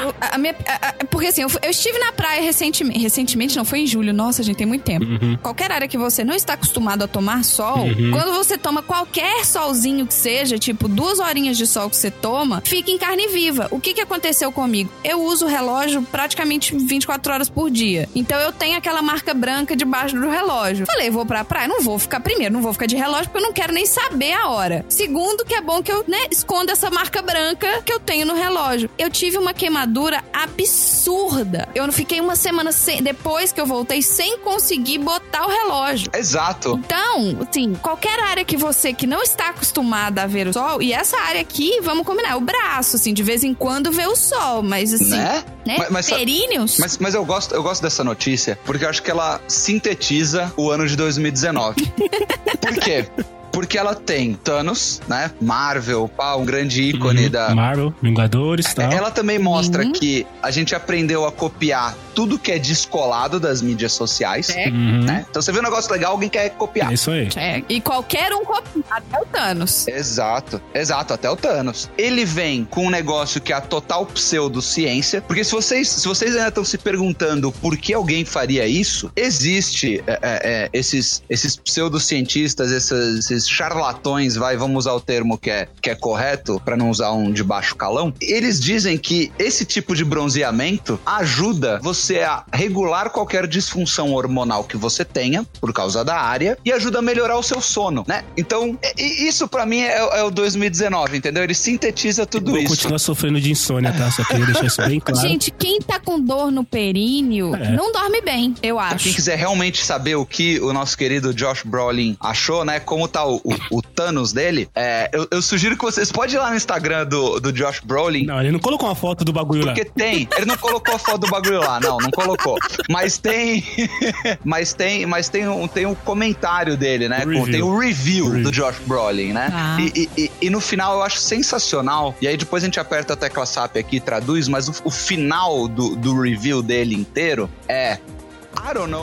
Eu, a minha- a- a- porque assim, eu, eu estive na praia recentemente. Recentemente, não, foi em julho. Nossa, gente, tem muito tempo. Qualquer área que você não está acostumado a tomar sol, quando você toma qualquer solzinho que seja, tipo duas horinhas de sol que você toma, fica em carne viva. O que, que aconteceu comigo? Eu uso o relógio praticamente 24 horas por dia. Então eu tenho aquela marca branca debaixo do relógio. Falei, vou pra praia, não vou ficar primeiro, não vou ficar de relógio porque eu não quero nem saber a hora. Segundo, que é bom que eu, né, esconda essa marca branca que eu tenho no relógio. Eu tive uma queimadura absurda. Eu não fiquei uma semana sem, depois que eu voltei sem conseguir botar o relógio. Exato. Então, assim, qualquer área que você que não está acostumada a ver o sol, e essa área aqui, vamos combinar, é o braço, assim, de vez em quando vê o sol, mas assim, Né? né? Mas- mas Períneos? Mas, mas eu, gosto, eu gosto dessa notícia porque eu acho que ela sintetiza o ano de 2019. Por quê? Porque ela tem Thanos, né? Marvel, pá, um grande ícone da, Marvel, Vingadores e tal. Ela também mostra Uhum. que a gente aprendeu a copiar tudo que é descolado das mídias sociais. É. Uhum. Né? Então você vê um negócio legal, alguém quer copiar. É isso aí. É, e qualquer um copia, até o Thanos. Exato, exato, até o Thanos. Ele vem com um negócio que é a total pseudociência, porque se vocês, se vocês ainda estão se perguntando por que alguém faria isso, existe é, é, é, esses, esses pseudocientistas, esses, esses charlatões, vai, vamos usar o termo que é, que é correto, para não usar um de baixo calão, eles dizem que esse tipo de bronzeamento ajuda você a regular qualquer disfunção hormonal que você tenha, por causa da área, e ajuda a melhorar o seu sono, né? Então, isso pra mim é, é o 2019, entendeu? Ele sintetiza tudo Vou isso. continuar sofrendo de insônia, tá? Só queria deixar isso bem claro. Gente, quem tá com dor no períneo É. não dorme bem, eu Pra acho. quem quiser realmente saber o que o nosso querido Josh Brolin achou, né? Como tá o, o- o Thanos dele, é, eu, eu sugiro que vocês podem ir lá no Instagram do, do Josh Brolin. Não, ele não colocou uma foto do bagulho lá. Porque tem, ele não colocou a foto do bagulho lá, não, não colocou. Mas tem, mas tem, mas tem um, tem um comentário dele, né? Review. Tem o review, Review. do Josh Brolin, né? Ah. E, e- e- e no final eu acho sensacional. E aí depois a gente aperta a tecla SAP aqui e traduz, mas o, o final do, do review dele inteiro é.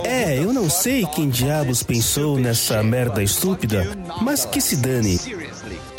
É, eu não sei quem diabos pensou nessa merda estúpida, mas que se dane.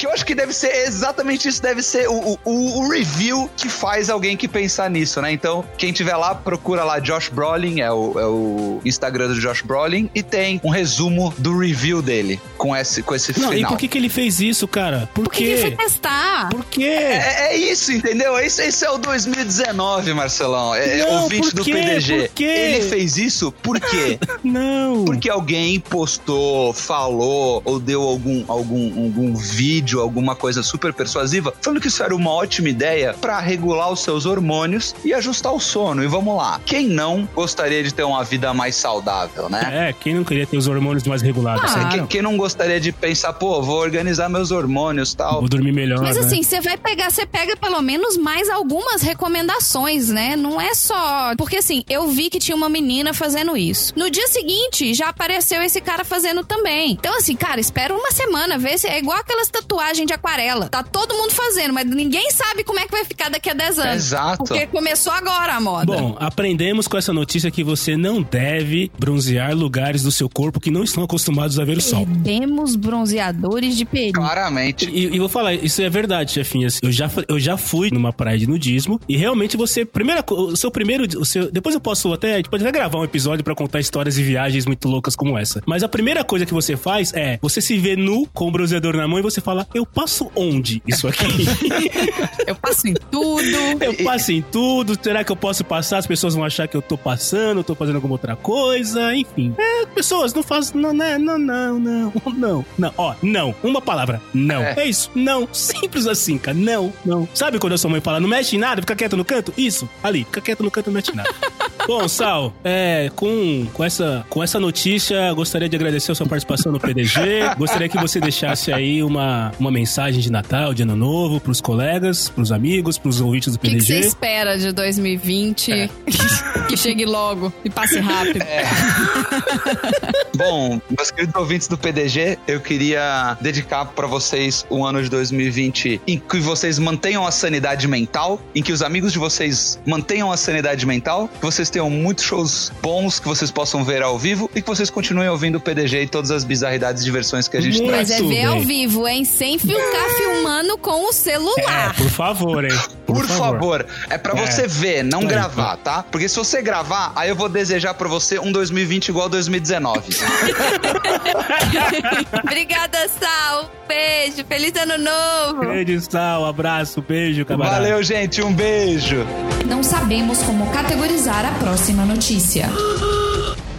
Que eu acho que deve ser exatamente isso, deve ser o, o, o review que faz alguém que pensar nisso, né? Então, quem tiver lá, procura lá Josh Brolin, é o, é o Instagram do Josh Brolin, e tem um resumo do review dele com esse, com esse Não, e final. por que, que ele fez isso, cara? Por, Por que, que ele foi testar? Por quê? É, é isso, entendeu? Esse, esse é o 2019, Marcelão. É, é Não, ouvinte por do? PDG. Por quê? Ele fez isso por quê? Não. Porque alguém postou, falou ou deu algum, algum, algum vídeo, alguma coisa super persuasiva, falando que isso era uma ótima ideia pra regular os seus hormônios e ajustar o sono. E vamos lá, quem não gostaria de ter uma vida mais saudável, né? É, quem não queria ter os hormônios mais regulados? Ah. Quem, quem não gostaria de pensar, pô, vou organizar meus hormônios tal. Vou dormir melhor, Mas né? assim, você vai pegar, você pega pelo menos mais algumas recomendações, né? Não é só. Porque assim, eu vi que tinha uma menina fazendo isso. No dia seguinte, já apareceu esse cara fazendo também. Então, assim, cara, espera uma semana, vê se é igual aquelas tatuagens de aquarela. Tá todo mundo fazendo, mas ninguém sabe como é que vai ficar daqui a 10 anos. Exato. Porque começou agora a moda. Bom, aprendemos com essa notícia que você não deve bronzear lugares do seu corpo que não estão acostumados a ver o sol. Temos bronzeadores de períneo. Claramente. E, e vou falar, isso é verdade, chefinhas. Eu já, eu já fui numa praia de nudismo e realmente você, primeira, o seu primeiro, o seu, depois eu posso até, a gente pode até gravar um episódio pra contar histórias e viagens muito loucas como essa. Mas a primeira coisa que você faz é, você se vê nu com o bronzeador na mão e você fala, eu passo onde isso aqui? Eu passo em tudo. eu passo em tudo, será que eu posso passar? As pessoas vão achar que eu tô passando, eu tô fazendo alguma outra coisa, enfim. É, pessoas, não faz, não, né, não, não, não, não, não, ó, não, uma palavra, não. É. É, isso, não, simples assim, cara, não, não. Sabe quando a sua mãe fala, não mexe em nada, fica quieto no canto? Isso, ali, fica quieto no canto, não mexe em nada. Bom, Sal, é, com, com, essa, com essa notícia, gostaria de agradecer a sua participação no PDG. Gostaria que você deixasse aí uma, uma mensagem de Natal, de Ano Novo, pros colegas, pros amigos, pros ouvintes do O que, PDG. você espera de 2020? que chegue logo e passe rápido. Bom, meus queridos ouvintes do PDG, eu queria dedicar pra vocês um ano de 2020 em que vocês mantenham a sanidade mental, em que os amigos de vocês mantenham a sanidade mental, que vocês tenham muitos shows bons que vocês possam ver ao vivo e que vocês continuem ouvindo o PDG e todas as bizarridades e diversões que a gente Muito traz. Mas é ver ao vivo, hein? Sem ficar filmando com o É, celular. por favor, hein? Por, favor. é pra É. você ver, não Aí, gravar, tá? Porque se você gravar, aí eu vou desejar pra você um 2020 igual 2019. Obrigada, Sal. Beijo. Feliz ano novo. Beijo, Sal, abraço, beijo, camarada. Valeu, gente, um beijo. Não sabemos como categorizar a próxima notícia.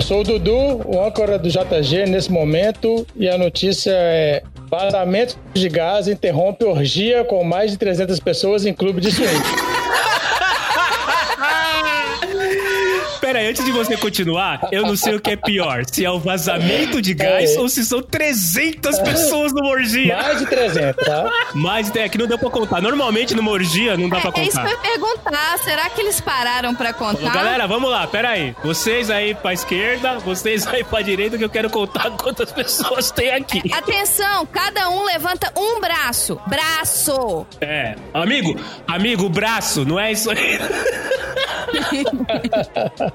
Sou o Dudu, o âncora do JG nesse momento, e a notícia é: vazamento de gás interrompe orgia com mais de 300 pessoas em clube de swing. Pera aí, antes de você continuar, eu não sei o que é pior. Se é o vazamento de gás É. ou se são 300 pessoas numa orgia. Mais de 300, tá? Mas é que não deu pra contar. Normalmente numa orgia não dá pra É, é isso que eu contar. ia perguntar. Será que eles pararam pra contar? Galera, vamos lá, pera aí. Vocês aí pra esquerda, vocês aí pra direita, que eu quero contar quantas pessoas tem aqui. Atenção, cada um levanta um braço. Braço! É. Amigo, amigo, braço, não é isso aí.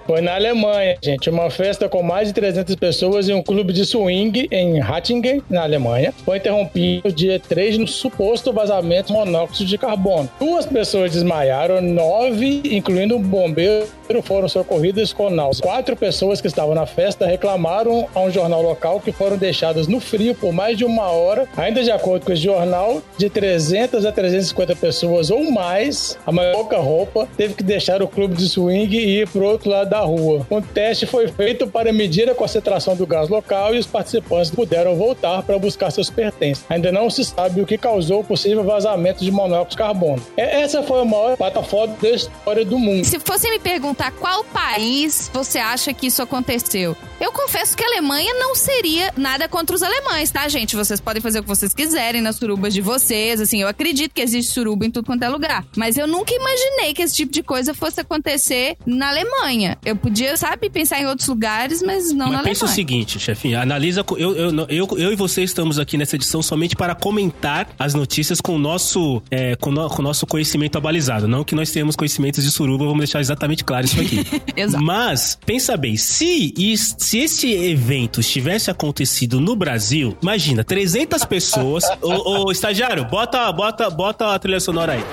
Foi na Alemanha, gente. Uma festa com mais de 300 pessoas em um clube de swing em Hattingen, na Alemanha. Foi interrompido dia 3 no suposto vazamento de monóxido de carbono. Duas pessoas desmaiaram, nove, incluindo um bombeiro, foram socorridas com náusea. Quatro pessoas que estavam na festa reclamaram a um jornal local que foram deixadas no frio por mais de uma hora. Ainda de acordo com esse jornal, de 300 a 350 pessoas ou mais, a maior pouca roupa, teve que deixar o clube de swing e ir para outro lado da rua. Um teste foi feito para medir a concentração do gás local e os participantes puderam voltar para buscar seus pertences. Ainda não se sabe o que causou o possível vazamento de monóxido de carbono. É- Essa foi a maior plataforma da história do mundo. Se fosse me perguntar qual país você acha que isso aconteceu, eu confesso que a Alemanha não seria nada contra os alemães, tá, gente? Vocês podem fazer o que vocês quiserem nas surubas de vocês, assim, eu acredito que existe suruba em tudo quanto é lugar. Mas eu nunca imaginei que esse tipo de coisa fosse acontecer na Alemanha. Eu podia, sabe, pensar em outros lugares, mas não na Mas pensa o seguinte, chefinha, analisa. Eu, eu, eu, eu e você estamos aqui nessa edição somente para comentar as notícias com o nosso, é, com, no- com o nosso conhecimento abalizado. Não que nós tenhamos conhecimentos de suruba, vamos deixar exatamente claro isso aqui. Exato. Mas, pensa bem, se, se esse evento tivesse acontecido no Brasil, imagina, 300 pessoas. ô, ô, estagiário, bota, bota, bota a trilha sonora aí.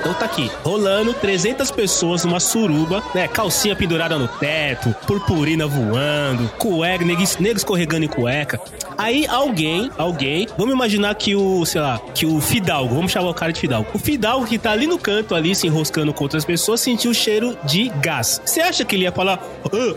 Então tá aqui, rolando 300 pessoas numa suruba, né? Calcinha pendurada no teto, purpurina voando, cueca, nego, nego escorregando em cueca. Aí alguém, alguém, vamos imaginar que o, sei lá, que o Fidalgo, vamos chamar o cara de Fidalgo. O Fidalgo que tá ali no canto, ali se enroscando com outras pessoas, sentiu o cheiro de gás. Você acha que ele ia falar,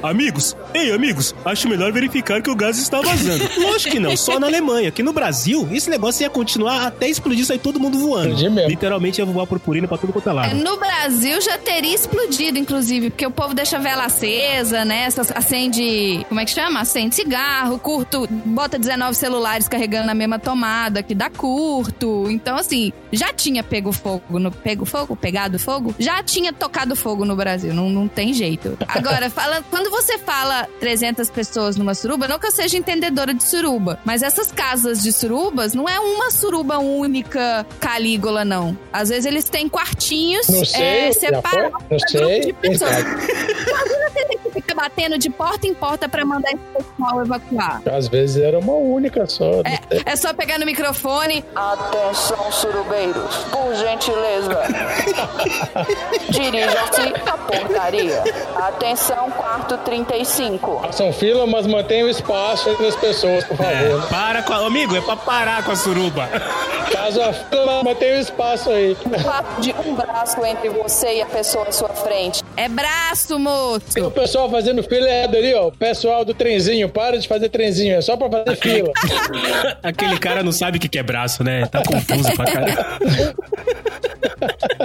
"Ah, amigos, ei amigos, acho melhor verificar que o gás está vazando? Lógico que não, só na Alemanha. Aqui no Brasil, esse negócio ia continuar até explodir, sair todo mundo voando. Literalmente ia voar purpurina pra tudo quanto é É, lado. No Brasil já teria explodido, inclusive, porque o povo deixa a vela acesa, né? Acende. Como é que chama? Acende cigarro, curto, bota 19 celulares carregando na mesma tomada, que dá curto. Então, assim, já tinha pego fogo no. Pego fogo? Pegado fogo? Já tinha tocado fogo no Brasil. Não, não tem jeito. Agora, fala, quando você fala 300 pessoas numa suruba, não que eu seja entendedora de suruba, mas essas casas de surubas não é uma suruba única Calígula, não. Às vezes eles têm quartinhos Não sei, é, separados Não pra sei, de quem pessoas. Imagina você ter que ficar batendo de porta em porta pra mandar esse pessoal evacuar. Às vezes era uma única só. É, é só pegar no microfone. Atenção, surubeiros, por gentileza. Dirijam-se à portaria. Atenção, quarto 35. Façam fila, mas mantenham espaço entre as pessoas, por É, favor. para com a... Amigo, é pra parar com a suruba. Caso a fila, mantenha o espaço aí. Papo de um braço entre você e a pessoa à sua frente. É braço, moço. Tem o pessoal fazendo fila errado ali, ó. O pessoal do trenzinho, para de fazer trenzinho, é só pra fazer fila. Aquele cara não sabe o que que é braço, né? Tá confuso pra caralho.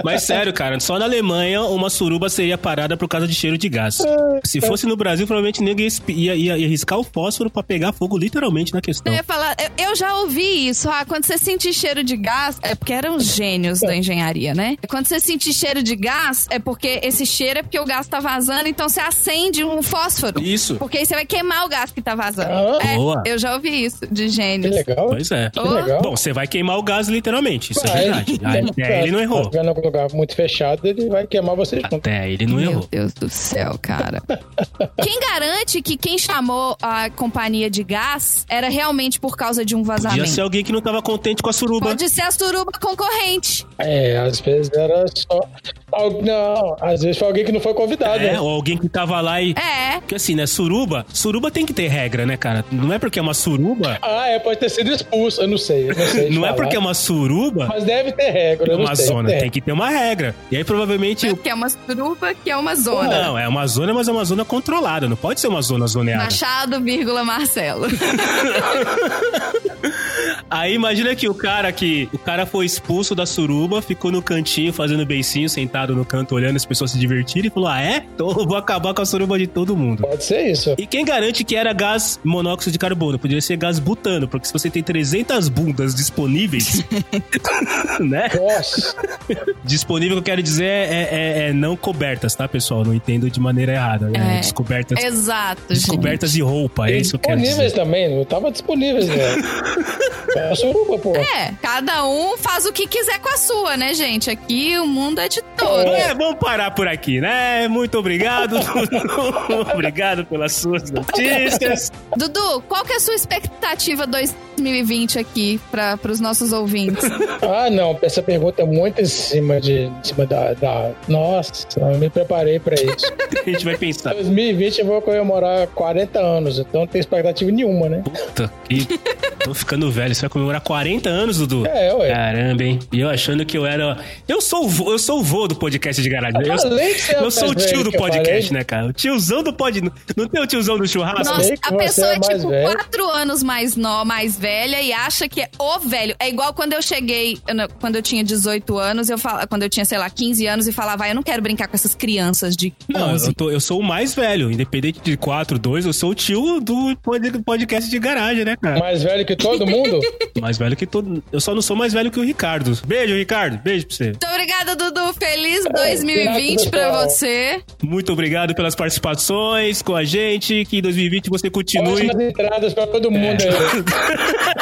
Mas sério, cara, só na Alemanha uma suruba seria parada por causa de cheiro de gás. Se fosse no Brasil, provavelmente ninguém ia, ia, ia, ia riscar o fósforo pra pegar fogo literalmente na questão. Eu ia falar, eu, eu já ouvi isso. Ah, quando você sentir cheiro de gás, é porque eram gênios da engenharia, né? Quando você sentir cheiro de gás, é porque esse cheiro é porque o gás tá vazando, então você acende um fósforo. Isso. Porque aí você vai queimar o gás que tá vazando. Ah. É, Boa. eu já ouvi isso de Que gênios. legal. Pois é. Que legal. Bom, você vai queimar o gás literalmente, isso é Ah, verdade. ele- Até ele não errou. Se em algum lugar muito fechado, ele vai queimar você junto. Até aí ele não Meu errou. Deus do céu, cara. quem garante que quem chamou a companhia de gás era realmente por causa de um Podia vazamento? ser alguém que não tava contente com a suruba. Pode ser a suruba concorrente. É, às vezes era só. Não, às vezes foi alguém que não foi convidado. É, né? ou alguém que tava lá e. É. Porque assim, né, suruba, suruba tem que ter regra, né, cara? Não é porque é uma suruba. Ah, é, pode ter sido expulso, eu não sei. Eu não sei Não é porque é uma suruba. Mas deve ter regra. É uma sei, zona, tem. tem que ter uma regra. E aí provavelmente. É porque é uma suruba que é uma zona. Não, é uma zona, mas é uma zona controlada. Não pode ser uma zona zoneada. Machado, vírgula, Marcelo. Aí imagina que o cara que. O cara foi expulso da suruba, ficou no cantinho fazendo beicinho, sentado no canto, olhando as pessoas se divertirem e falou: Ah, é? Então eu vou acabar com a suruba de todo mundo. Pode ser isso. E quem garante que era gás monóxido de carbono? Poderia ser gás butano, porque se você tem 300 bundas disponíveis, né? Nossa. Disponível, que eu quero dizer, é, é- é não cobertas, tá, pessoal? Não entendo de maneira errada. né? É. Descobertas, Exato, descobertas de roupa, é isso que eu quero disponíveis dizer. também, não tava disponíveis, né? É a suruba, pô. É, cada um faz o que quiser com a sua, né, gente? Aqui o mundo é de todos. É, vamos parar por aqui, né? Muito obrigado. obrigado pelas suas notícias. Dudu, qual que é a sua expectativa 2020 aqui para os nossos ouvintes? Ah, não, essa pergunta é muito em cima de em cima da, da- Nossa, eu me preparei pra isso. A gente vai pensar. 2020 eu vou comemorar 40 anos, então não tem expectativa nenhuma, né? Puta, que... Tô ficando velho. Você vai comemorar 40 anos, Dudu? É, ué. Caramba, hein? E eu achando que eu era. Eu sou o vô, eu sou o vô do podcast de garagem. Eu, falei que você é eu sou o mais tio do eu podcast, né, cara? O tiozão do pod. Não tem o tiozão do churrasco? Nossa, a você pessoa é é, tipo velho. quatro anos mais, no, mais velha e acha que é o velho. É igual quando eu cheguei, eu não- quando eu tinha 18 anos, eu fala, quando eu tinha, sei lá, 15 anos e falava, ah, eu não quero brincar com essas crianças de Não, 11. eu, tô- eu sou o mais velho. Independente de 4, 2, eu sou o tio do pod- podcast de garagem, né, cara? Mais velho que todo mundo? Mais velho que todo. Eu só não sou mais velho que o Ricardo. Beijo, Ricardo. Beijo pra você. Muito obrigada, Dudu. Feliz 2020 pra pessoal. você. Muito obrigado pelas participações com a gente. Que em 2020 você continue. Ótimas entradas pra todo mundo aí.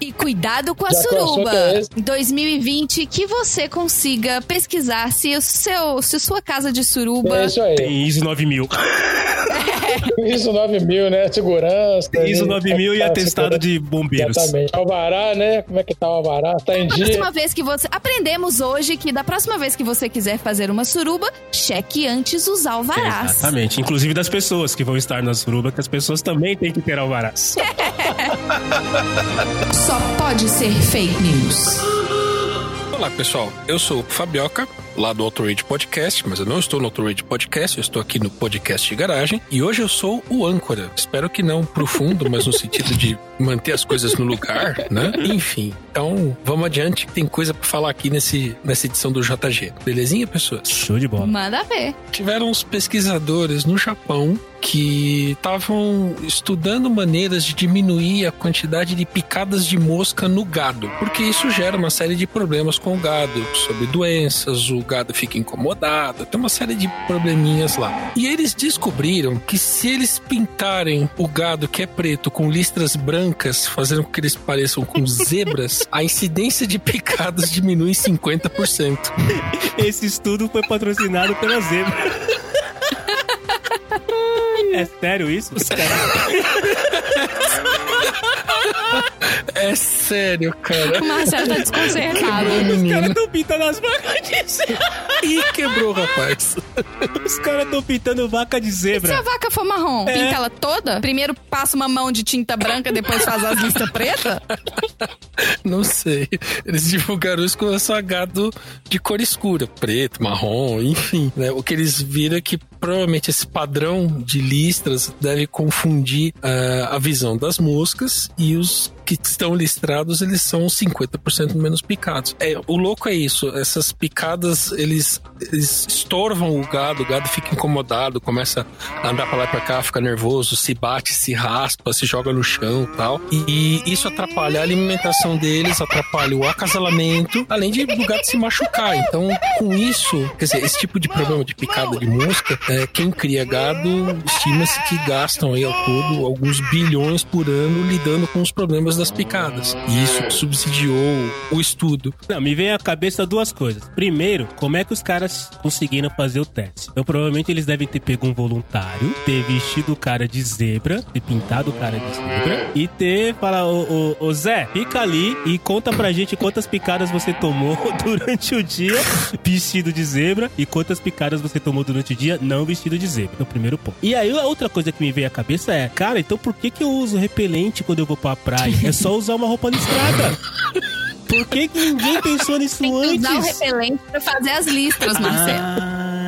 E cuidado com a Já suruba. assunto é esse. Em 2020, que você consiga pesquisar se o seu, se sua casa de suruba É isso aí. Tem ISO 9000. ISO 9000, né? Segurança. Tem ISO né? 9000 e Tá, atestado segurança. de bombeiros. Exatamente. Alvará, né? Como é que tá o Alvará? Tá em dia. Próxima vez que você. Aprendemos hoje que da próxima vez que você quiser fazer uma suruba, cheque antes os alvarás. Exatamente. Inclusive das pessoas que vão estar na suruba, que as pessoas também têm que ter alvarás. Só pode ser fake news. Olá, pessoal. Eu sou o Fabioca, lá do Autorade Podcast, mas eu não estou no Autorade Podcast, eu estou aqui no podcast de garagem. E hoje eu sou o âncora. Espero que não profundo, mas no sentido de manter as coisas no lugar, né? Enfim. Então, vamos adiante, que tem coisa pra falar aqui nesse, nessa edição do JG. Belezinha, pessoas? Show de bola. Manda ver. tiveram uns pesquisadores no Japão que estavam estudando maneiras de diminuir a quantidade de picadas de mosca no gado, porque isso gera uma série de problemas com o gado, sobre doenças, o gado fica incomodado, tem uma série de probleminhas lá. E eles descobriram que se eles pintarem o gado que é preto com listras brancas, fazendo com que eles pareçam com zebras, a incidência de picadas diminui em 50%. Esse estudo foi patrocinado pela Zebra. É sério isso? Os caras- É sério, cara. O Marcelo tá desconcertado. Os caras estão pintando as vacas de zebra. Ih, quebrou, rapaz. Os caras estão pintando vaca de E se a zebra. vaca for marrom? É. Pinta ela toda? Primeiro passa uma mão de tinta branca, depois faz as listas pretas? Não sei. Eles divulgaram isso com só gado de cor escura, preto, marrom, enfim. né? O que eles viram é que provavelmente esse padrão de listras deve confundir ah, a visão das moscas e os que estão listrados, eles são 50% menos picados. É, o louco é isso, essas picadas, eles, eles estorvam o gado, o gado fica incomodado, começa a andar pra lá e pra cá, fica nervoso, se bate, se raspa, se joga no chão e tal. E isso atrapalha a alimentação deles, atrapalha o acasalamento, além de o gado se machucar. Então, com isso, quer dizer, esse tipo de problema de picada de mosca, é, quem cria gado, estima-se que gastam aí ao todo alguns bilhões por ano lidando com os problemas das picadas. E isso subsidiou o estudo. Não, me vem à cabeça duas coisas. Primeiro, como é que os caras conseguiram fazer o teste? Então, provavelmente eles devem ter pego um voluntário, ter vestido o cara de zebra, ter pintado o cara de zebra e ter falado, ô, Zé, fica ali e conta pra gente quantas picadas você tomou durante o dia vestido de zebra e quantas picadas você tomou durante o dia não vestido de zebra. É o primeiro ponto. E aí, a outra coisa que me veio à cabeça é, cara, então por que que eu uso repelente quando eu vou pra praia? É só usar uma roupa listrada. Por que, que ninguém pensou nisso Tem que antes? usar o repelente pra fazer as listras, Marcelo.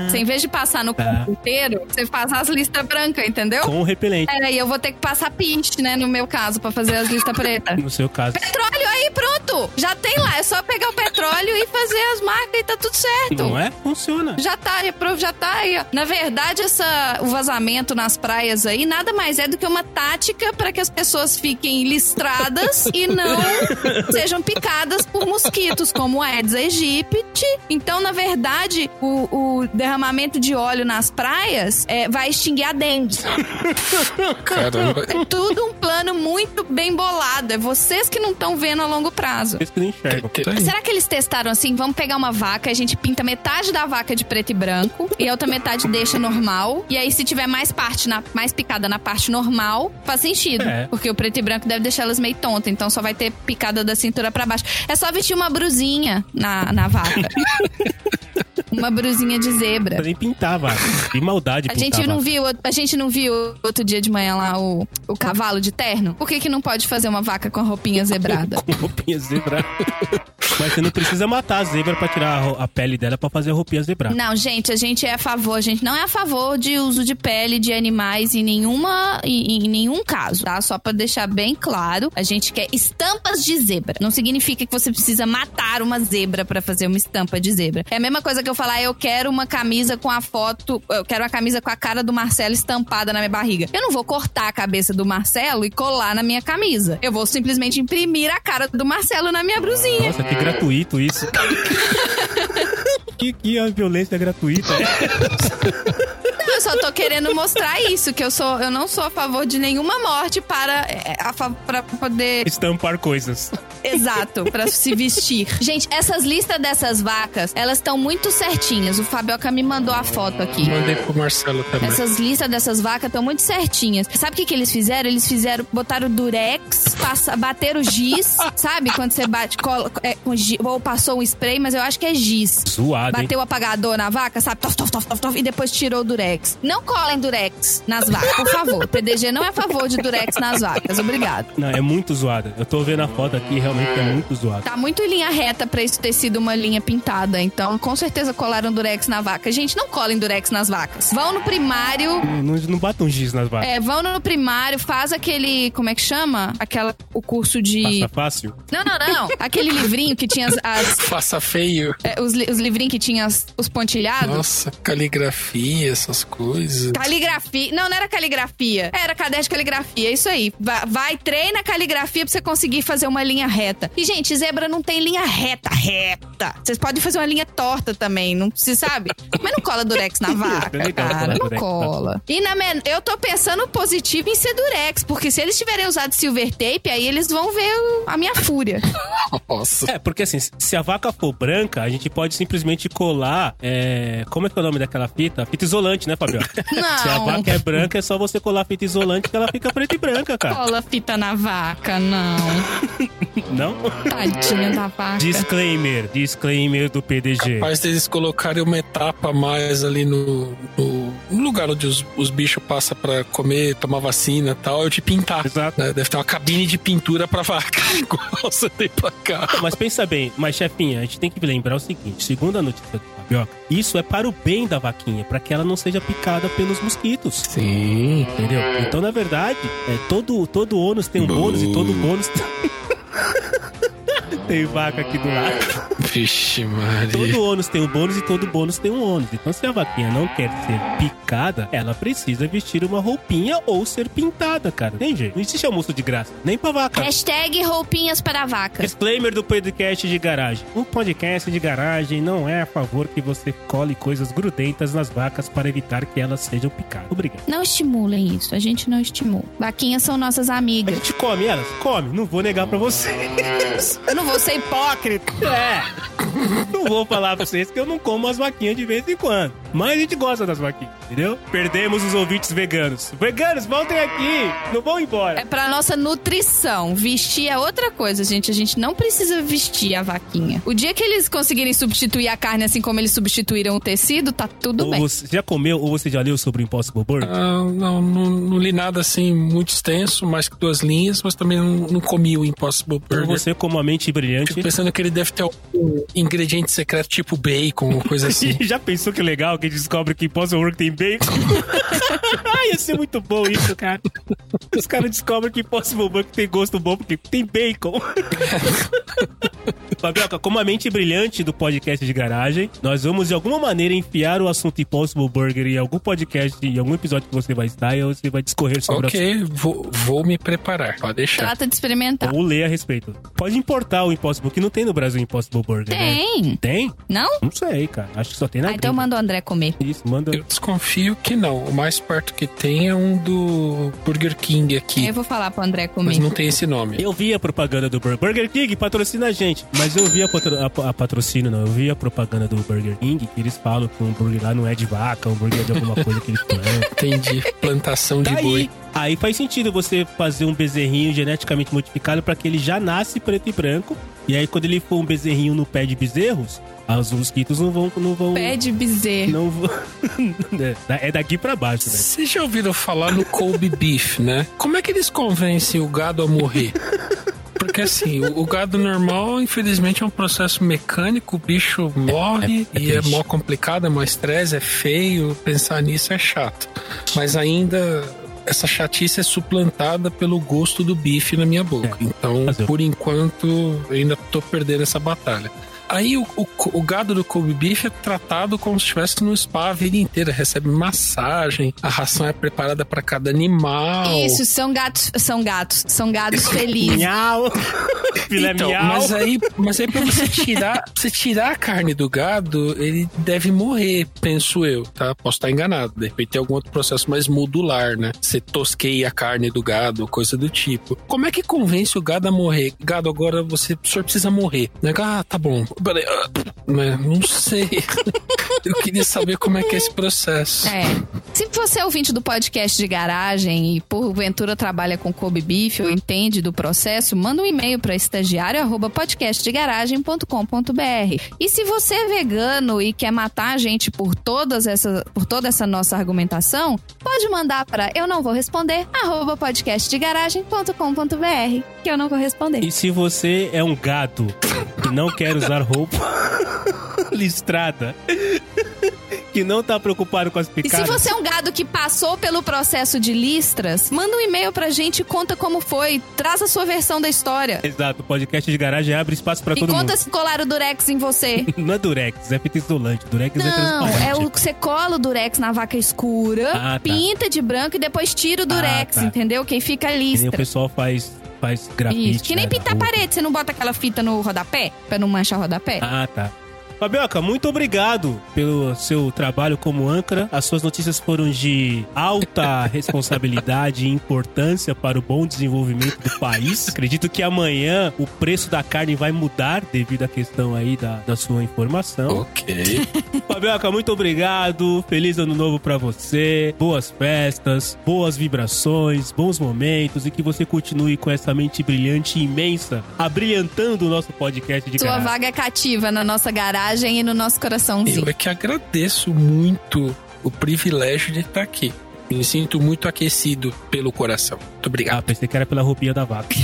Você, em vez de passar no Tá. inteiro, você faz as listas brancas, entendeu? Com o repelente. Peraí, eu vou ter que passar pinte, né, no meu caso, pra fazer as listas pretas. No seu caso. Petróleo aí, pronto! Já tem lá, é só pegar o petróleo e fazer as marcas e tá tudo certo. Não é? Funciona. Já tá, já tá aí. ó. Na verdade, essa, o vazamento nas praias aí nada mais é do que uma tática para que as pessoas fiquem listradas e não sejam picadas por mosquitos, como o Aedes aegypti. Então, na verdade, o, o derramamento de óleo nas praias é, vai extinguir a dengue. Caramba. É tudo um plano muito bem bolado. É vocês que não estão vendo a longo prazo. Vocês que não enxergam. Aí. Será que eles testaram assim? Vamos pegar uma vaca, a gente pinta metade da vaca de preto e branco e a outra metade deixa normal. E aí, se tiver mais parte na, mais picada na parte normal, faz sentido. É. Porque o preto e branco deve deixar elas meio tontas, então só vai ter picada da cintura pra baixo. É só vestir uma brusinha na, na vaca. uma brusinha de zebra. Nem pintava. Que maldade A gente não viu, a gente não viu outro dia de manhã lá o, o cavalo de terno? Por que, que não pode fazer uma vaca com a roupinha zebrada? Com roupinha zebrada. Mas você não precisa matar a zebra pra tirar a, a pele dela pra fazer a roupinha zebrada. Não, gente, a gente é a favor, a gente não é a favor de uso de pele de animais em nenhuma em, em nenhum caso, tá? Só pra deixar bem claro, a gente quer estampas de zebra. Não significa que você precisa matar uma zebra pra fazer uma estampa de zebra. É a mesma coisa que eu falar, eu quero uma camisa com a foto, eu quero uma camisa com a cara do Marcelo estampada na minha barriga. Eu não vou cortar a cabeça do Marcelo e colar na minha camisa. Eu vou simplesmente imprimir a cara do Marcelo na minha brusinha. Nossa, que gratuito isso. que, que a violência gratuita. Eu só tô querendo mostrar isso, que eu sou, eu não sou a favor de nenhuma morte para é, a fa- pra poder Estampar coisas. exato, pra se vestir. Gente, essas listas dessas vacas, elas estão muito certinhas. O Fabioca me mandou a foto aqui. Mandei pro Marcelo também. Essas listas dessas vacas estão muito certinhas. Sabe o que, que eles fizeram? Eles fizeram, botaram durex, passa, bateram giz, sabe? Quando você bate, cola, é, com giz, ou passou um spray, mas eu acho que é giz. Zoado, hein? Bateu o apagador na vaca, sabe? Tof, tof, tof, tof, tof, e depois tirou o durex. Não colem durex nas vacas, por favor. O PDG não é a favor de durex nas vacas. Obrigado. Não, é muito zoado. Eu tô vendo a foto aqui realmente é muito zoado. Tá muito em linha reta pra isso ter sido uma linha pintada. Então, com certeza colaram durex na vaca. Gente, não colem durex nas vacas. Vão no primário, Não, não, não batam giz nas vacas. É, vão no primário, faz aquele. Como é que chama? Aquela. O curso de. Passa fácil. Não, não, não. Aquele livrinho que tinha as. as- Faça feio. é, os, os livrinhos que tinha as- os pontilhados. Nossa, caligrafia, essas coisas. Caligrafia. Não, não era caligrafia. Era caderno de caligrafia. É isso aí. Vai, vai treina caligrafia pra você conseguir fazer uma linha reta. E, gente, zebra não tem linha reta, reta. Vocês podem fazer uma linha torta também, não se sabe? Mas não cola durex na vaca, cara. colar Não cola. E na men- eu tô pensando positivo em ser durex, porque se eles tiverem usado silver tape, aí eles vão ver a minha fúria. Nossa. É, porque assim, se a vaca for branca, a gente pode simplesmente colar. é, Como é que é o nome daquela fita? Fita isolante, né, Fabiola? Não. Se a vaca é branca, é só você colar fita isolante que ela fica preta e branca, cara. Cola fita na vaca, não. Não? Tadinha da vaca. Disclaimer, disclaimer do PDG. Capaz deles colocarem uma etapa a mais ali no, no- no lugar onde os, os bichos passam pra comer, tomar vacina e tal, é de pintar. Exato. né? Deve ter uma cabine de pintura pra vaca, igual você tem pra cá. Mas pensa bem, mas chefinha, a gente tem que lembrar o seguinte: segundo a notícia do Fabioca, isso é para o bem da vaquinha, para que ela não seja picada pelos mosquitos. Sim. Entendeu? Então, na verdade, é, todo, todo ônus tem um bônus e todo bônus tem. tem vaca aqui do lado. Vixe, Maria. Todo ônus tem um bônus e todo bônus tem um ônus. Então, se a vaquinha não quer ser picada, ela precisa vestir uma roupinha ou ser pintada, cara. Tem jeito. Não existe almoço de graça. Nem pra vaca. Hashtag roupinhas para vaca. Disclaimer do podcast de garagem. Um podcast de garagem não é a favor que você cole coisas grudentas nas vacas para evitar que elas sejam picadas. Obrigado. Não estimulem isso, a gente não estimula. Vaquinhas são nossas A amigas. gente come elas? Come. Não vou negar pra vocês. Não vou ser hipócrita. É. Não vou falar pra vocês que eu não como as vaquinhas de vez em quando. Mas a gente gosta das vaquinhas, entendeu? Perdemos os ouvintes veganos. Veganos, voltem aqui. Não vão embora. É pra nossa nutrição. Vestir é outra coisa, gente. A gente não precisa vestir a vaquinha. O dia que eles conseguirem substituir a carne assim como eles substituíram o tecido, tá tudo Ou bem. você já comeu ou você já leu sobre o Impossible Burger? Ah, não, não, não li nada assim muito extenso, mais que duas linhas, mas também não, não comi o Impossible Então Burger. você, como uma mente brilhante, Fico pensando que ele deve ter algum ingrediente secreto tipo bacon ou coisa assim. Já pensou que legal que a gente descobre que Impossible Burger tem bacon? Ia ser muito bom isso, cara. Os caras descobrem que Impossible Burger tem gosto bom porque tem bacon. Fabioca, como a mente brilhante do podcast de garagem, nós vamos de alguma maneira enfiar o assunto Impossible Burger em algum podcast, em algum episódio que você vai estar e você vai discorrer sobre o assunto. ok, vou, vou me preparar, pode deixar. Trata de experimentar. Ou ler a respeito. Pode importar o Impossible, que não tem no Brasil Impossible Burger, né? Tem. Tem? Não? Não sei, cara. Acho que só tem na Ah, então manda o André comer. Isso, manda. Eu desconfio que não. O mais perto que tem é um do Burger King aqui. Eu vou falar pro André comer. Mas não tem esse nome. Eu vi a propaganda do Burger, Burger King, patrocina a gente. Mas eu vi a, patro- a- a patrocínio, não. Eu vi a propaganda do Burger King, que eles falam que o hambúrguer lá não é de vaca, o hambúrguer é de alguma coisa que eles plantam. Entendi. Plantação de Tá boi. aí. Aí faz sentido você fazer um bezerrinho geneticamente modificado para que ele já nasce preto e branco. E aí, quando ele for um bezerrinho no pé de bezerros, os mosquitos não vão. Não vão Pé de bezerro. não vão. é daqui pra baixo, né? Vocês já ouviram falar no Kobe Beef, né? Como é que eles convencem o gado a morrer? Porque assim, o, o gado normal, infelizmente, é um processo mecânico, o bicho morre É- é e é mó complicado, é mó estresse, é feio, pensar nisso é chato. Mas ainda essa chatice é suplantada pelo gosto do bife na minha boca. Então, Fazer o- por enquanto, eu ainda tô perdendo essa batalha. Aí o, o, o gado do Kobe Beef é tratado como se estivesse no spa a vida inteira, recebe massagem, a ração é preparada para cada animal. Isso, são gatos, são gatos, são gados felizes. Miau! Filé Então, miau! mas aí, mas aí pra você tirar, pra você tirar a carne do gado, ele deve morrer, penso eu, tá? Posso estar enganado. De repente tem algum outro processo mais modular, né? Você tosqueia a carne do gado, coisa do tipo. Como é que convence o gado a morrer? Gado, agora você o senhor precisa morrer. Né? Ah, tá bom. Peraí. ah? Não sei. eu queria saber como é que é esse processo. É. Se você é ouvinte do podcast de garagem e porventura trabalha com Kobe Beef ou entende do processo, manda um e-mail para estagiário@podcastdegaragem.com.br. E se você é vegano e quer matar a gente por todas essa por toda essa nossa argumentação, pode mandar para eu não vou responder arroba podcastdegaragem.com.br, que eu não vou responder. E se você é um gato que não quer usar roupa listrada, que não tá preocupado com as E se picadas... você é um gado que passou pelo processo de listras, manda um e-mail pra gente e conta como foi. Traz a sua versão da história. Exato, o podcast de garagem abre espaço pra E todo conta mundo. se colaram o durex em você. Não é durex, é fita isolante. Durex é Não, transparente. é o que você cola o durex na vaca escura, Ah, tá. pinta de branco e depois tira o durex, tá. entendeu? Quem fica Que nem o listra. pessoal faz faz grafite. Isso. Que nem né, pintar parede. Você não bota aquela fita no rodapé? Pra não manchar o rodapé? Ah, tá. Fabioca, muito obrigado pelo seu trabalho como âncora. As suas notícias foram de alta responsabilidade e importância para o bom desenvolvimento do país. Acredito que amanhã o preço da carne vai mudar devido à questão aí da, da sua informação. Ok. Fabioca, muito obrigado. Feliz ano novo pra você. Boas festas, boas vibrações, bons momentos e que você continue com essa mente brilhante e imensa, abrilhantando o nosso podcast de Sua garagem. vaga é cativa na nossa garagem e no nosso coraçãozinho. Eu é que agradeço muito o privilégio de estar aqui. Me sinto muito aquecido pelo coração. Muito Ah, obrigado. pensei que era pela roupinha da vaca.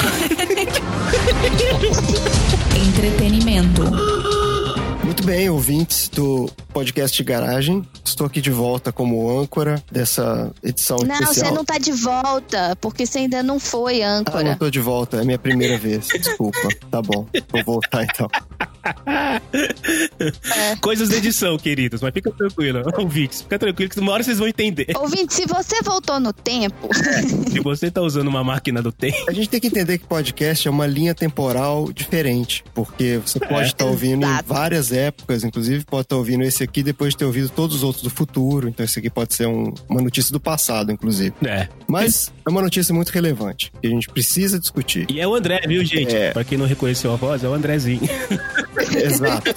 Entretenimento. Muito bem, ouvintes do podcast Garagem. Estou aqui de volta como âncora dessa edição Não, especial. você não tá de volta, porque você ainda não foi Ah, não âncora. tô de volta, é minha primeira vez. Desculpa. Tá bom, vou voltar então. Coisas da edição, queridos, mas fica tranquilo, ouvintes. Fica tranquilo que uma hora vocês vão entender. Ouvinte, se você voltou no tempo, Se você tá usando uma máquina do tempo. A gente tem que entender que podcast é uma linha temporal diferente, porque você pode estar ouvindo em Exato. várias épocas, inclusive pode estar ouvindo esse aqui depois de ter ouvido todos os outros do futuro, então esse aqui pode ser um- uma notícia do passado, inclusive. É. Mas é uma notícia muito relevante, que a gente precisa discutir. E é o André, viu, gente? É. Pra quem não reconheceu a voz, é o Andrezinho. Exato.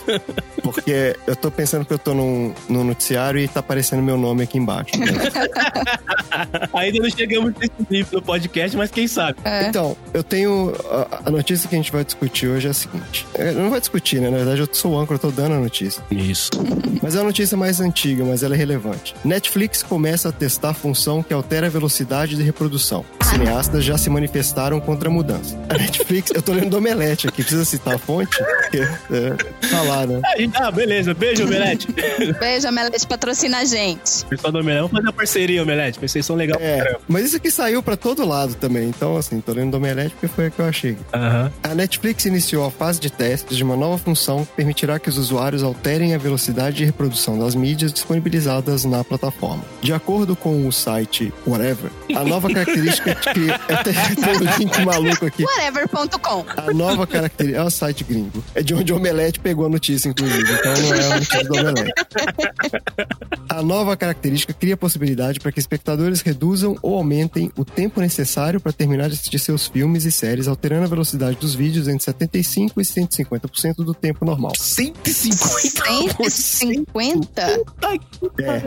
Porque eu tô pensando que eu tô num, num noticiário e tá aparecendo meu nome aqui embaixo. né? Ainda não chegamos nesse nível no podcast, mas quem sabe? É. Então, eu tenho. A, a notícia que a gente vai discutir hoje é a seguinte. É, Não vai discutir, né? Na verdade, eu sou o âncora, eu tô dando a notícia. Isso. Mas é uma notícia mais antiga, mas ela é relevante. Netflix começa a testar função que altera a velocidade de reprodução. Cineastas já se manifestaram contra a mudança. A Netflix, eu tô lendo do Omelete aqui, precisa citar a fonte? Porque, é, tá lá, né? Ah, beleza. Beijo, Omelete. beijo, a Melete patrocina a gente. Pessoal do Omelete, vamos fazer uma parceria, Omelete. Vocês são legal pra É, mas isso aqui saiu pra todo lado também. Então, assim, tô lendo do Omelete porque foi a que eu achei. Aham. A Netflix iniciou a fase de testes de uma nova função que permitirá que os usuários alterem a velocidade de reprodução das mídias disponibilizadas na plataforma. De acordo com o site Whatever, a nova característica que até tem um link maluco aqui. Whatever.com. A nova característica. É o site gringo. É de onde o Omelete pegou a notícia, inclusive. Então não é a notícia do Omelete. A nova característica cria possibilidade para que espectadores reduzam ou aumentem o tempo necessário para terminar de assistir seus filmes e séries, alterando a velocidade dos vídeos entre 75% e 150% do tempo normal. 150? 150? É.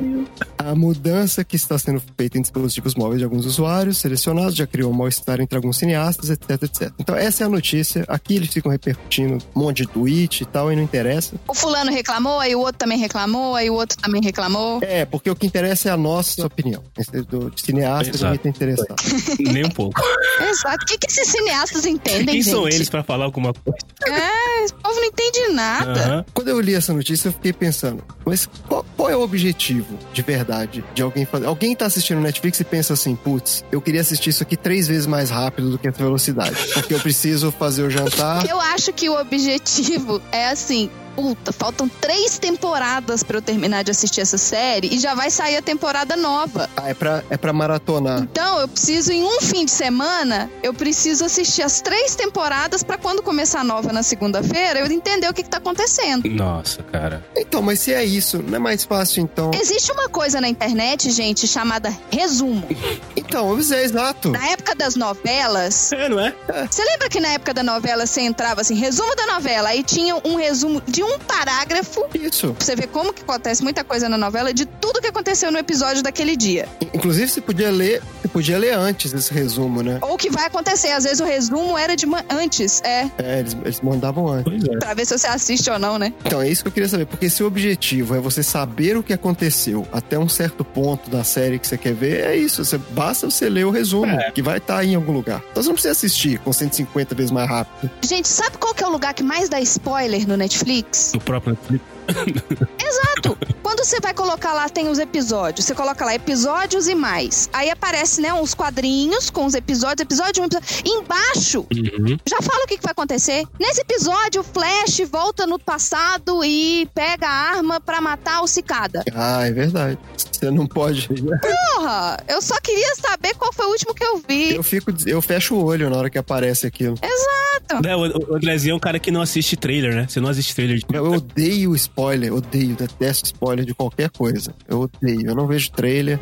A mudança que está sendo feita em dispositivos móveis de alguns usuários selecionados já criou um mal-estar entre alguns cineastas, etc, etc. Então essa é a notícia. Aqui eles ficam repercutindo um monte de tweet e tal, e não interessa. O fulano reclamou, aí o outro também reclamou, aí o outro também reclamou. É, porque o que interessa é a nossa opinião. Do cineasta Exato. ninguém tá interessado. Nem um pouco. Exato. O que, que esses cineastas entendem, Quem gente? são eles pra falar alguma coisa? É, esse povo não entende nada. Quando eu li essa notícia, eu fiquei pensando, mas qual, qual é o objetivo de verdade de alguém fazer? Alguém tá assistindo Netflix e pensa assim, putz, eu queria assistir isso aqui três vezes mais rápido do que essa velocidade. Porque eu preciso fazer o jantar. Eu acho que o objetivo é assim. Puta, faltam três temporadas pra eu terminar de assistir essa série e já vai sair a temporada nova. Ah, é pra, é pra maratonar. Então, eu preciso, em um fim de semana, eu preciso assistir as três temporadas pra quando começar a nova na segunda-feira, eu entender o que, que tá acontecendo. Nossa, cara. Então, mas se é isso, não é mais fácil então? Existe uma coisa na internet, gente, chamada resumo. Então, eu é exato. Na época das novelas. É, não é? Você lembra que na época da novela você entrava assim, resumo da novela, aí tinha um resumo de um parágrafo. Isso. Pra você ver como que acontece muita coisa na novela de tudo que aconteceu no episódio daquele dia. Inclusive, você podia ler, você podia ler antes esse resumo, né? Ou o que vai acontecer. Às vezes o resumo era de antes, é. É, eles, eles mandavam antes. Pois é. Pra ver se você assiste ou não, né? Então, é isso que eu queria saber. Porque se o objetivo é você saber o que aconteceu até um certo ponto da série que você quer ver, é isso. Você, basta você ler o resumo, É. que vai estar aí em algum lugar. Então você não precisa assistir com 150 vezes mais rápido. Gente, sabe qual que é o lugar que mais dá spoiler no Netflix? O próprio Netflix. Exato! Quando você vai colocar lá, tem os episódios. Você coloca lá episódios e mais. Aí aparece, né, uns quadrinhos com os episódios, episódio 1, episódio... Embaixo, Uhum. já fala o que, que vai acontecer. Nesse episódio, o Flash volta no passado e pega a arma pra matar o Cicada. Ah, é verdade. Você não pode. Porra, eu só queria saber qual foi o último que eu vi. Eu fico, eu fecho o olho na hora que aparece aquilo. Exato. Né, o, o Andrezinho é um cara que não assiste trailer, né? Você não assiste trailer de Eu odeio spoiler, odeio, detesto spoiler de qualquer coisa. Eu odeio, eu não vejo trailer,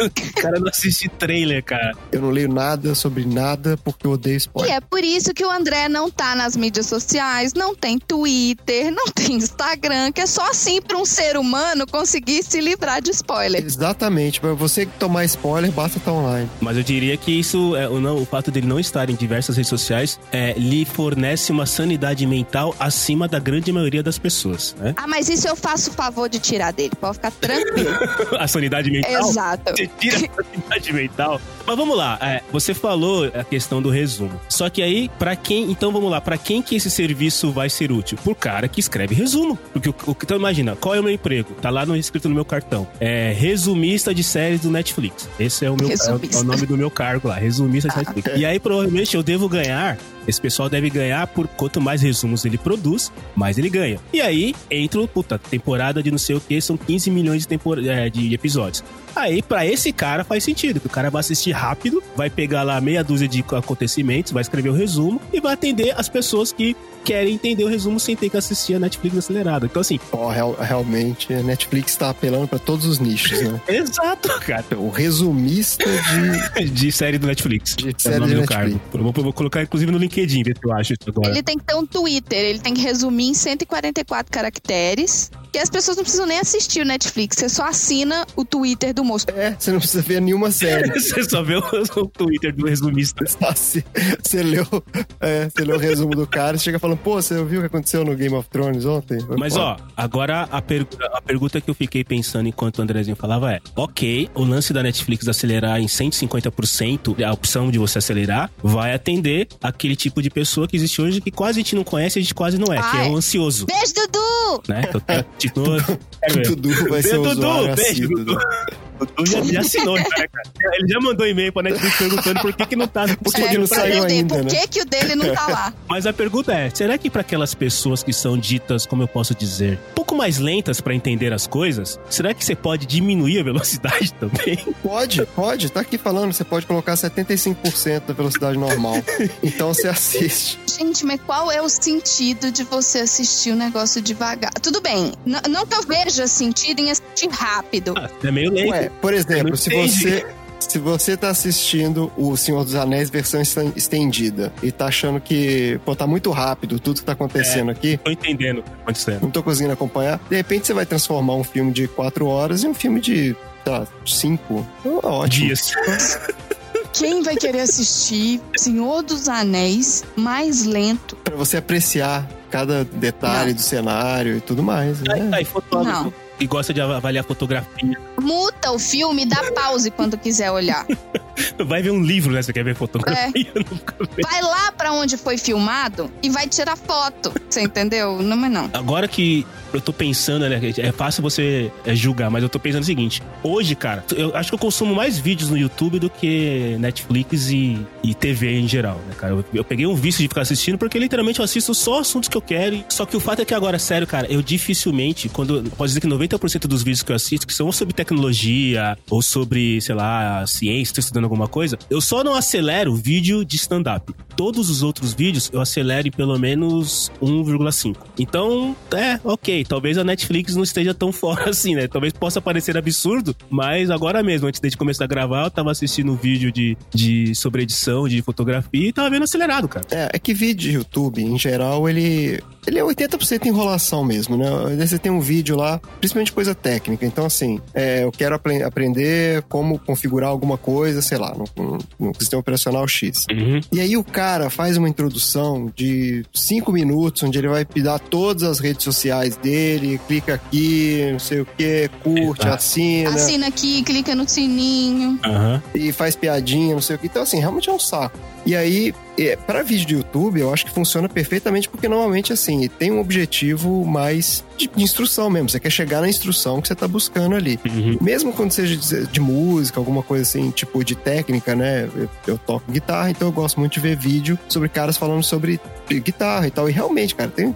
O cara não assiste trailer, cara. eu não leio nada sobre nada porque eu odeio E spoiler. é por isso que o André não tá nas mídias sociais, não tem Twitter, não tem Instagram, que é só assim pra um ser humano conseguir se livrar de spoiler. Exatamente, pra você tomar spoiler, basta estar online. Mas eu diria que isso, é, o, não, o fato dele não estar em diversas redes sociais, é, lhe fornece uma sanidade mental acima da grande maioria das pessoas, né? Ah, mas isso eu faço o favor de tirar dele, pode ficar tranquilo. A sanidade mental. Exato. Você tira a sanidade mental. Mas vamos lá, é, você falou a questão do resumo. Só que aí, pra quem. Então vamos lá, pra quem que esse serviço vai ser útil? Por cara que escreve resumo. Porque o, o- então imagina, qual é o meu emprego? Tá lá no escrito no meu cartão. É resumista de séries do Netflix. Esse é o meu é é o nome do meu cargo lá, resumista de Netflix. E aí provavelmente eu devo ganhar. Esse pessoal deve ganhar por quanto mais resumos ele produz, mais ele ganha. E aí entra, puta, temporada de não sei o que, são 15 milhões de, tempor- é, de episódios. Aí, pra esse cara faz sentido, que o cara vai assistir rápido, vai pegar lá meia dúzia de acontecimentos, vai escrever o resumo e vai atender as pessoas que querem entender o resumo sem ter que assistir a Netflix acelerada. Então, assim, Ó, real- realmente, a Netflix tá apelando pra todos os nichos, né? exato, cara. O resumista de. De série do Netflix. De É o série nome do cargo. Netflix. Eu vou, vou colocar, inclusive, no LinkedIn, ver se eu acho isso agora. Ele tem que ter um Twitter, ele tem que resumir em 144 caracteres. E as pessoas não precisam nem assistir o Netflix, você só assina o Twitter do moço. É, você não precisa ver nenhuma série. Você só vê o, o Twitter do resumista. Só se- Você leu, é, você leu o resumo do cara, você chega falando, pô, você viu o que aconteceu no Game of Thrones ontem? Mas Pô, ó, agora a, pergu- a pergunta que eu fiquei pensando enquanto o Andrezinho falava é: ok, o lance da Netflix acelerar em 150%, a opção de você acelerar, vai atender aquele tipo de pessoa que existe hoje que quase a gente não conhece, a gente quase não é, que é Ai. o ansioso. Beijo, Dudu! Né? Tipo, quero ver. Dudu vai ser Dudu, beijo, assíduo. Dudu. Dudu já, já assinou, né, cara? Ele já mandou e-mail pra Netflix perguntando por que, que não tá. Por que É, que não saiu ainda, por né? que, que o dele não tá lá. Mas a pergunta é: será que para aquelas pessoas que são ditas, como eu posso dizer, um pouco mais lentas para entender as coisas, será que você pode diminuir a velocidade também? Pode, pode, tá aqui falando, você pode colocar 75% da velocidade normal. Então você assiste. Gente, mas qual é o sentido de você assistir o negócio devagar? Tudo bem, n- não que eu veja sentido em assistir rápido. Ah, é meio lento. Ué, por exemplo, se você. Se você tá assistindo o Senhor dos Anéis versão esten- estendida e tá achando que, pô, tá muito rápido tudo que tá acontecendo aqui, Tô entendendo o que tá acontecendo. não tô conseguindo acompanhar, de repente você vai transformar um filme de quatro horas em um filme de, lá, cinco. Então, é ótimo. Dias. Quem vai querer assistir Senhor dos Anéis mais lento? Pra você apreciar cada detalhe Não. do cenário e tudo mais. Né? Aí, aí fotógrafo Que gosta de avaliar fotografia. Muta o filme e dá pause quando quiser olhar. Vai ver um livro, né? Você quer ver fotografia? Vendo. Vai lá pra onde foi filmado e vai tirar foto. Você entendeu? Não, mas não. Agora que eu tô pensando, né? É fácil você é, julgar, mas eu tô pensando o seguinte: hoje, cara, eu acho que eu consumo mais vídeos no YouTube do que Netflix e, e TV em geral, né, cara? Eu, eu peguei um vício de ficar assistindo porque literalmente eu assisto só assuntos que eu quero. Só que o fato é que agora, sério, cara, eu dificilmente, quando. Pode dizer que 90% dos vídeos que eu assisto, que são sobre tecnologia ou sobre, sei lá, ciência, tô estudando alguma coisa, eu só não acelero vídeo de stand-up. Todos os outros vídeos eu acelero em pelo menos 1,5. Então, é, ok. Talvez a Netflix não esteja tão fora assim, né? Talvez possa parecer absurdo, mas agora mesmo, antes de começar a gravar, eu tava assistindo um vídeo de, de sobre edição, de fotografia e tava vendo acelerado, cara. É, é que vídeo de YouTube, em geral, ele, ele é 80% enrolação mesmo, né? Você tem um vídeo lá, principalmente coisa técnica. Então, assim, é, eu quero apre- aprender como configurar alguma coisa, sei lá, no, no- no sistema operacional X. E aí o cara faz uma introdução de 5 minutos, onde ele vai dar todas as redes sociais dele, clica aqui, não sei o que, curte, Exato. assina, Assina aqui, clica no sininho. Aham. e faz piadinha, não sei o que. Então, assim, realmente é um saco. E aí, é, para vídeo do YouTube, eu acho que funciona perfeitamente porque normalmente assim, tem um objetivo mais de, de instrução mesmo. Você quer chegar na instrução que você tá buscando ali. Mesmo quando seja de, de música, alguma coisa assim, tipo de técnica, né? Eu, eu toco guitarra, então eu gosto muito de ver vídeo sobre caras falando sobre guitarra e tal. E realmente, cara, tem,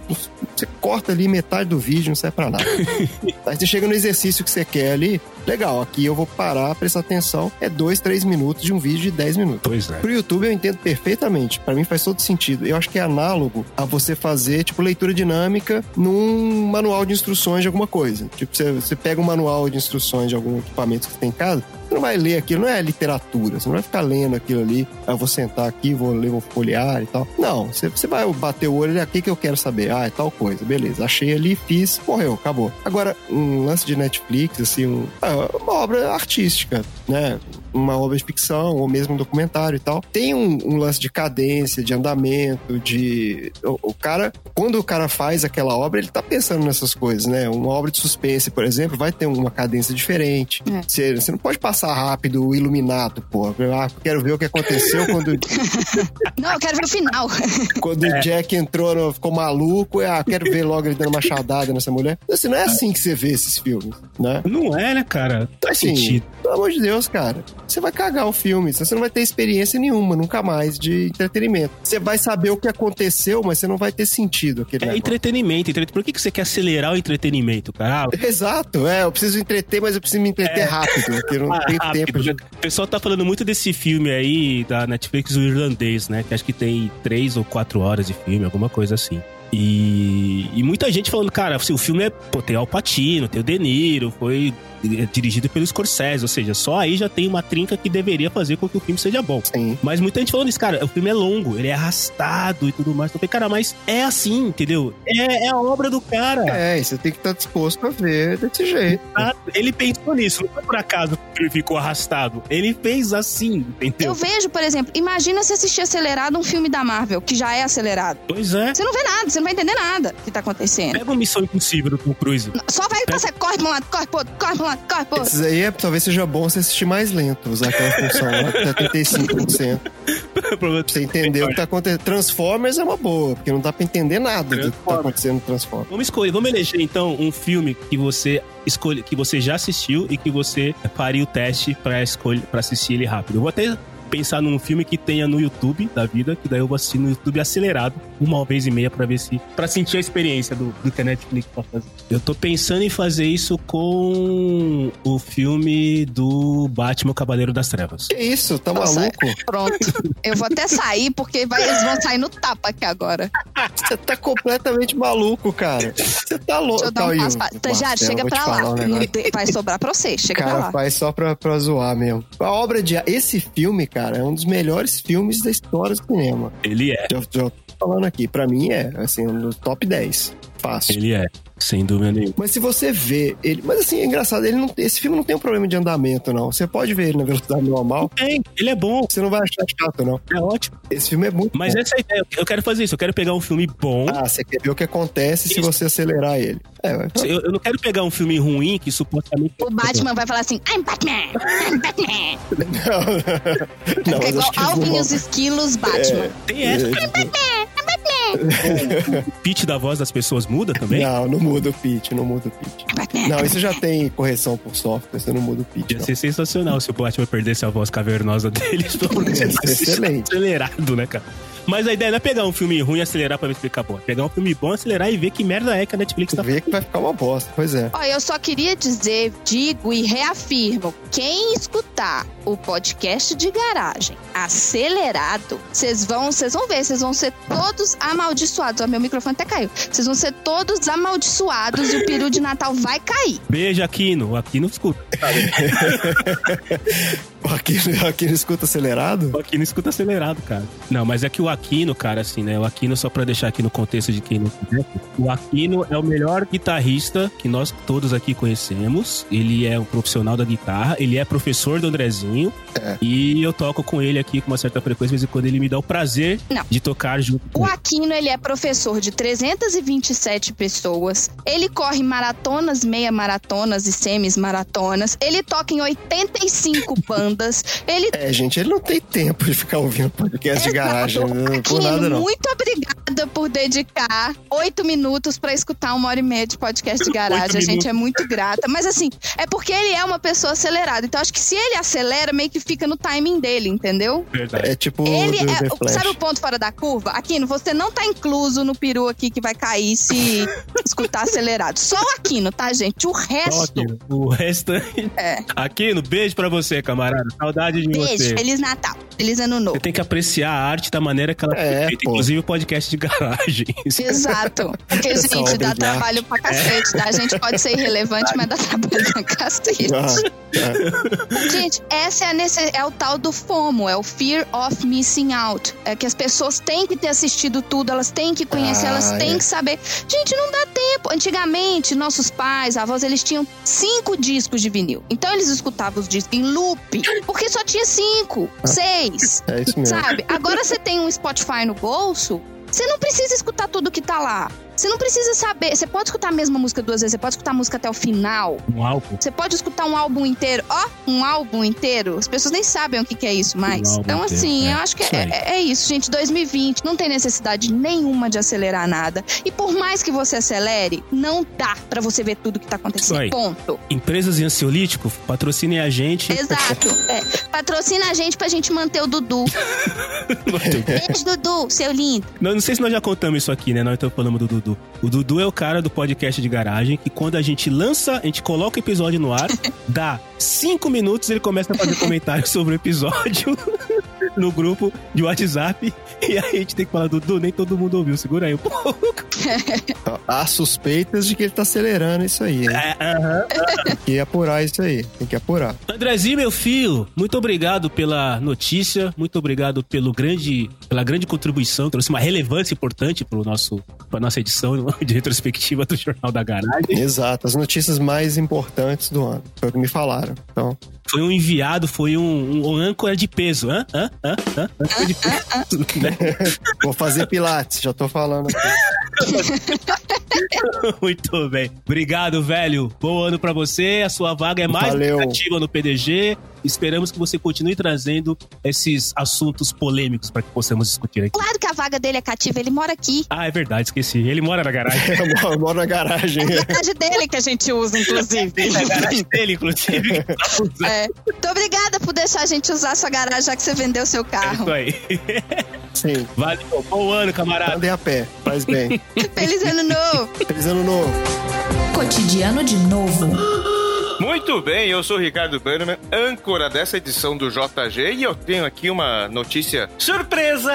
você corta ali metade do vídeo, não serve pra nada. Aí você chega no exercício que você quer ali, legal, aqui eu vou parar, prestar atenção. É dois, três minutos de um vídeo de 10 minutos. Pois é. Pro YouTube eu entendo perfeitamente. Pra mim faz todo sentido. Eu acho que é análogo a você fazer, tipo, leitura dinâmica num manual de instruções de alguma coisa. Tipo, você, você pega um manual de instruções de algum equipamento que você tem em casa, você não vai ler aquilo, não é literatura. Você não vai ficar lendo aquilo ali. Ah, eu vou sentar aqui, vou ler, vou folhear e tal. Não, você, você vai bater o olho e aqui que eu quero saber. Ah, é tal coisa. Beleza. Achei ali, fiz, morreu, acabou. Agora, um lance de Netflix, assim, um, ah, uma obra artística, né? Uma obra de ficção ou mesmo um documentário e tal. Tem um, um lance de cadência, de andamento, de. O, o, cara, quando o cara faz aquela obra, ele tá pensando nessas coisas, né? Uma obra de suspense, por exemplo, vai ter uma cadência diferente. É. Você, você não pode passar rápido o iluminado, pô. Quero ver o que aconteceu quando. não, eu quero ver o final. quando é. o Jack entrou, no, ficou maluco, ah, quero ver logo ele dando uma chadada nessa mulher. Assim, não é assim que você vê esses filmes, né? Não é, né, cara? Faz assim, sentido. Pelo amor de Deus, cara. Você vai cagar o filme. Você não vai ter experiência nenhuma, nunca mais, de entretenimento. Você vai saber o que aconteceu, mas você não vai ter sentido aquele É negócio. entretenimento, entretenimento. Por que, que você quer acelerar o entretenimento, cara? Exato, é. Eu preciso entreter, mas eu preciso me entreter é. rápido, porque não ah, tem rápido. tempo. De... O pessoal tá falando muito desse filme aí da Netflix, o irlandês, né? Que acho que tem três ou quatro horas de filme, alguma coisa assim. E, e muita gente falando, cara, assim, o filme é. Pô, tem Al Pacino, tem o De Niro, foi dirigido pelo Scorsese, ou seja, só aí já tem uma trinca que deveria fazer com que o filme seja bom. Sim. Mas muita gente falando isso, cara, o filme é longo, ele é arrastado e tudo mais. Então, cara, mas é assim, entendeu? É, é a obra do cara. É, você tem que estar disposto a ver desse jeito. Ele pensou nisso, não foi por acaso que ele ficou arrastado. Ele fez assim, entendeu? Eu vejo, por exemplo, imagina se assistir acelerado um filme da Marvel, que já é acelerado. Pois é. Você não vê nada, você não vai entender nada que tá acontecendo. Pega uma missão impossível do Tom Cruise. Só vai passar, corre pra um lado, corre pro outro, corre pra um corre outro. Esses aí é, talvez seja bom você assistir mais lento, usar aquela função lá, até 35%. pra você entender o que tá acontecendo. Transformers é uma boa, porque não dá pra entender nada do que tá acontecendo no Transformers. Vamos escolher, vamos eleger então um filme que você escolhe, que você já assistiu e que você faria o teste pra, escolher, pra assistir ele rápido. Eu vou até pensar num filme que tenha no YouTube da vida, que daí eu vou assistir no YouTube acelerado, uma vez e meia, pra ver se. pra sentir a experiência do, do que a Netflix tá fazendo. Eu tô pensando em fazer isso com o filme do Batman Cavaleiro das Trevas. Que isso? Tá Nossa, maluco? Pronto. Eu vou até sair, porque vai, eles vão sair no tapa aqui agora. Você tá completamente maluco, cara. Você tá louco. Deixa eu dar um passo pra... Já, chega pra lá. Um vai sobrar pra você, chega cara, pra lá. faz só pra, pra zoar mesmo. A obra de... Esse filme, cara, é um dos melhores filmes da história do cinema. Ele é. Já, já tô falando aqui, pra mim é, assim, um dos top 10. Fácil. Ele é. Sem dúvida nenhuma. Mas se você vê ele. Mas assim, é engraçado, ele não, esse filme não tem um problema de andamento, não. Você pode ver ele na velocidade normal. Tem, ele é bom. Você não vai achar chato, não. É ótimo. Esse filme é muito Mas bom. essa é a ideia. Eu quero fazer isso. Eu quero pegar um filme bom. Ah, você quer ver o que acontece isso. se você acelerar ele. É, vai. Eu, eu, não quero pegar um filme ruim que supostamente. O Batman vai falar assim: I'm Batman! I'm Batman! não, não, é igual Alvin e os esquilos Batman. É, tem essa. I'm Batman! I'm Batman! O pitch da voz das pessoas muda também? Não, não muda o pitch, não muda o pitch. Não, isso já tem correção por software, você não muda o pitch. Ia ser sensacional se o Batman perdesse a voz cavernosa dele. excelente. Acelerado, né, cara? Mas a ideia não é pegar um filme ruim e acelerar pra ver se fica bom. É pegar um filme bom, acelerar e ver que merda é que a Netflix tá Ver que vai ficar uma bosta, pois é. Ó, eu só queria dizer, digo e reafirmo: quem escutar o podcast de garagem acelerado, vocês vão, vocês vão ver, vocês vão ser todos amaldiçoados. Ó, meu microfone até caiu. Vocês vão ser todos amaldiçoados e o peru de Natal vai cair. Beijo, Aquino. O Aquino escuta. o Aquino, o Aquino escuta acelerado? O Aquino escuta acelerado, cara. Não, mas é que o Aquino, cara, assim, né? O Aquino, só pra deixar aqui no contexto de quem não conhece, o Aquino é o melhor guitarrista que nós todos aqui conhecemos. Ele é um profissional da guitarra, ele é professor do Andrezinho. É. E eu toco com ele aqui com uma certa frequência, de vez em quando ele me dá o prazer não. de tocar junto. O Aquino, ele é professor de 327 pessoas. Ele corre maratonas, meia maratonas e semis maratonas. Ele toca em 85 bandas bandas. Ele É, gente, ele não tem tempo de ficar ouvindo podcast de garagem. Não, por Aquino, nada, não. muito obrigada por dedicar oito minutos pra escutar uma hora e meia de podcast de garagem. A gente é muito grata. Mas assim, é porque ele é uma pessoa acelerada. Então acho que se ele acelera, meio que fica no timing dele, entendeu? Verdade. É tipo Ele é. Sabe o ponto fora da curva? Aquino, você não tá incluso no peru aqui que vai cair se escutar acelerado. Só o Aquino, tá, gente? O resto. Aquino. O restante. É. Aquino, beijo pra você, camarada. Saudade de Beijo, você. Feliz Natal. Feliz Ano Novo. Você tem que apreciar a arte da maneira que ela É, foi feita, pô. inclusive o podcast de garagem. Exato. Porque, Essa gente, dá trabalho pra cacete, tá? A gente pode ser irrelevante, mas dá trabalho pra cacete. Ah, é. Gente, essa é, a necess... é o tal do FOMO, é o Fear of Missing Out. É que as pessoas têm que ter assistido tudo, elas têm que conhecer, Ah, elas têm é. que saber. Gente, não dá tempo. Antigamente, nossos pais, avós, eles tinham cinco discos de vinil. Então eles escutavam os discos em loop, porque só tinha cinco, seis. É isso mesmo. Sabe? Agora você tem um Spotify no bolso, você não precisa escutar tudo que tá lá. Você não precisa saber. Você pode escutar a mesma música duas vezes, você pode escutar a música até o final. Um álbum. Você pode escutar um álbum inteiro. Ó, um álbum inteiro. As pessoas nem sabem o que, que é isso mais. Um então, inteiro, assim, é. eu acho que Isso é, é- é isso, gente. 2020 não tem necessidade nenhuma de acelerar nada. E por mais que você acelere, não dá pra você ver tudo que tá acontecendo. Ponto. Empresas de ansiolítico, patrocinem a gente. Exato. É. Patrocina a gente pra gente manter o Dudu. Beijo, Dudu, seu lindo. Não, não sei se nós já contamos isso aqui, né? Nós estamos falando do Dudu. O Dudu é o cara do podcast de garagem que quando a gente lança, a gente coloca o episódio no ar, dá cinco minutos ele começa a fazer comentários sobre o episódio no grupo de WhatsApp. E aí a gente tem que falar, Dudu, nem todo mundo ouviu, segura aí um pouco. Então, Há suspeitas de que ele tá acelerando isso aí. É, aham. Tem que apurar isso aí. Tem que apurar. Andrezinho, meu filho, muito obrigado pela notícia, muito obrigado pelo grande, pela grande contribuição, trouxe uma relevância importante para nosso, para nossa edição de retrospectiva do Jornal da Garagem. Exato. As notícias mais importantes do ano. Foi o que me falaram. Então, Foi um enviado, foi um, um, um âncora de peso, hã? Hã? Hã? Hã? Âncora de peso. né? vou fazer pilates. Já tô falando aqui. Muito bem. Obrigado, velho. Bom ano pra você. A sua vaga é mais ativa no PDG. Esperamos que você continue trazendo esses assuntos polêmicos para que possamos discutir aqui. Claro que a vaga dele é cativa, ele mora aqui. Ah, é verdade, esqueci. Ele mora na garagem. Eu moro- na garagem. É a garagem dele que a gente usa, inclusive. É a garagem dele, inclusive. É. Muito obrigada por deixar a gente usar a sua garagem, já que você vendeu seu É carro. isso aí. Sim. Valeu. Bom ano, camarada. Andem a pé. Faz bem. Feliz ano novo! Feliz ano novo. Cotidiano de novo. Muito bem, eu sou o Ricardo Bannerman, âncora dessa edição do JG, e eu tenho aqui uma notícia surpresa!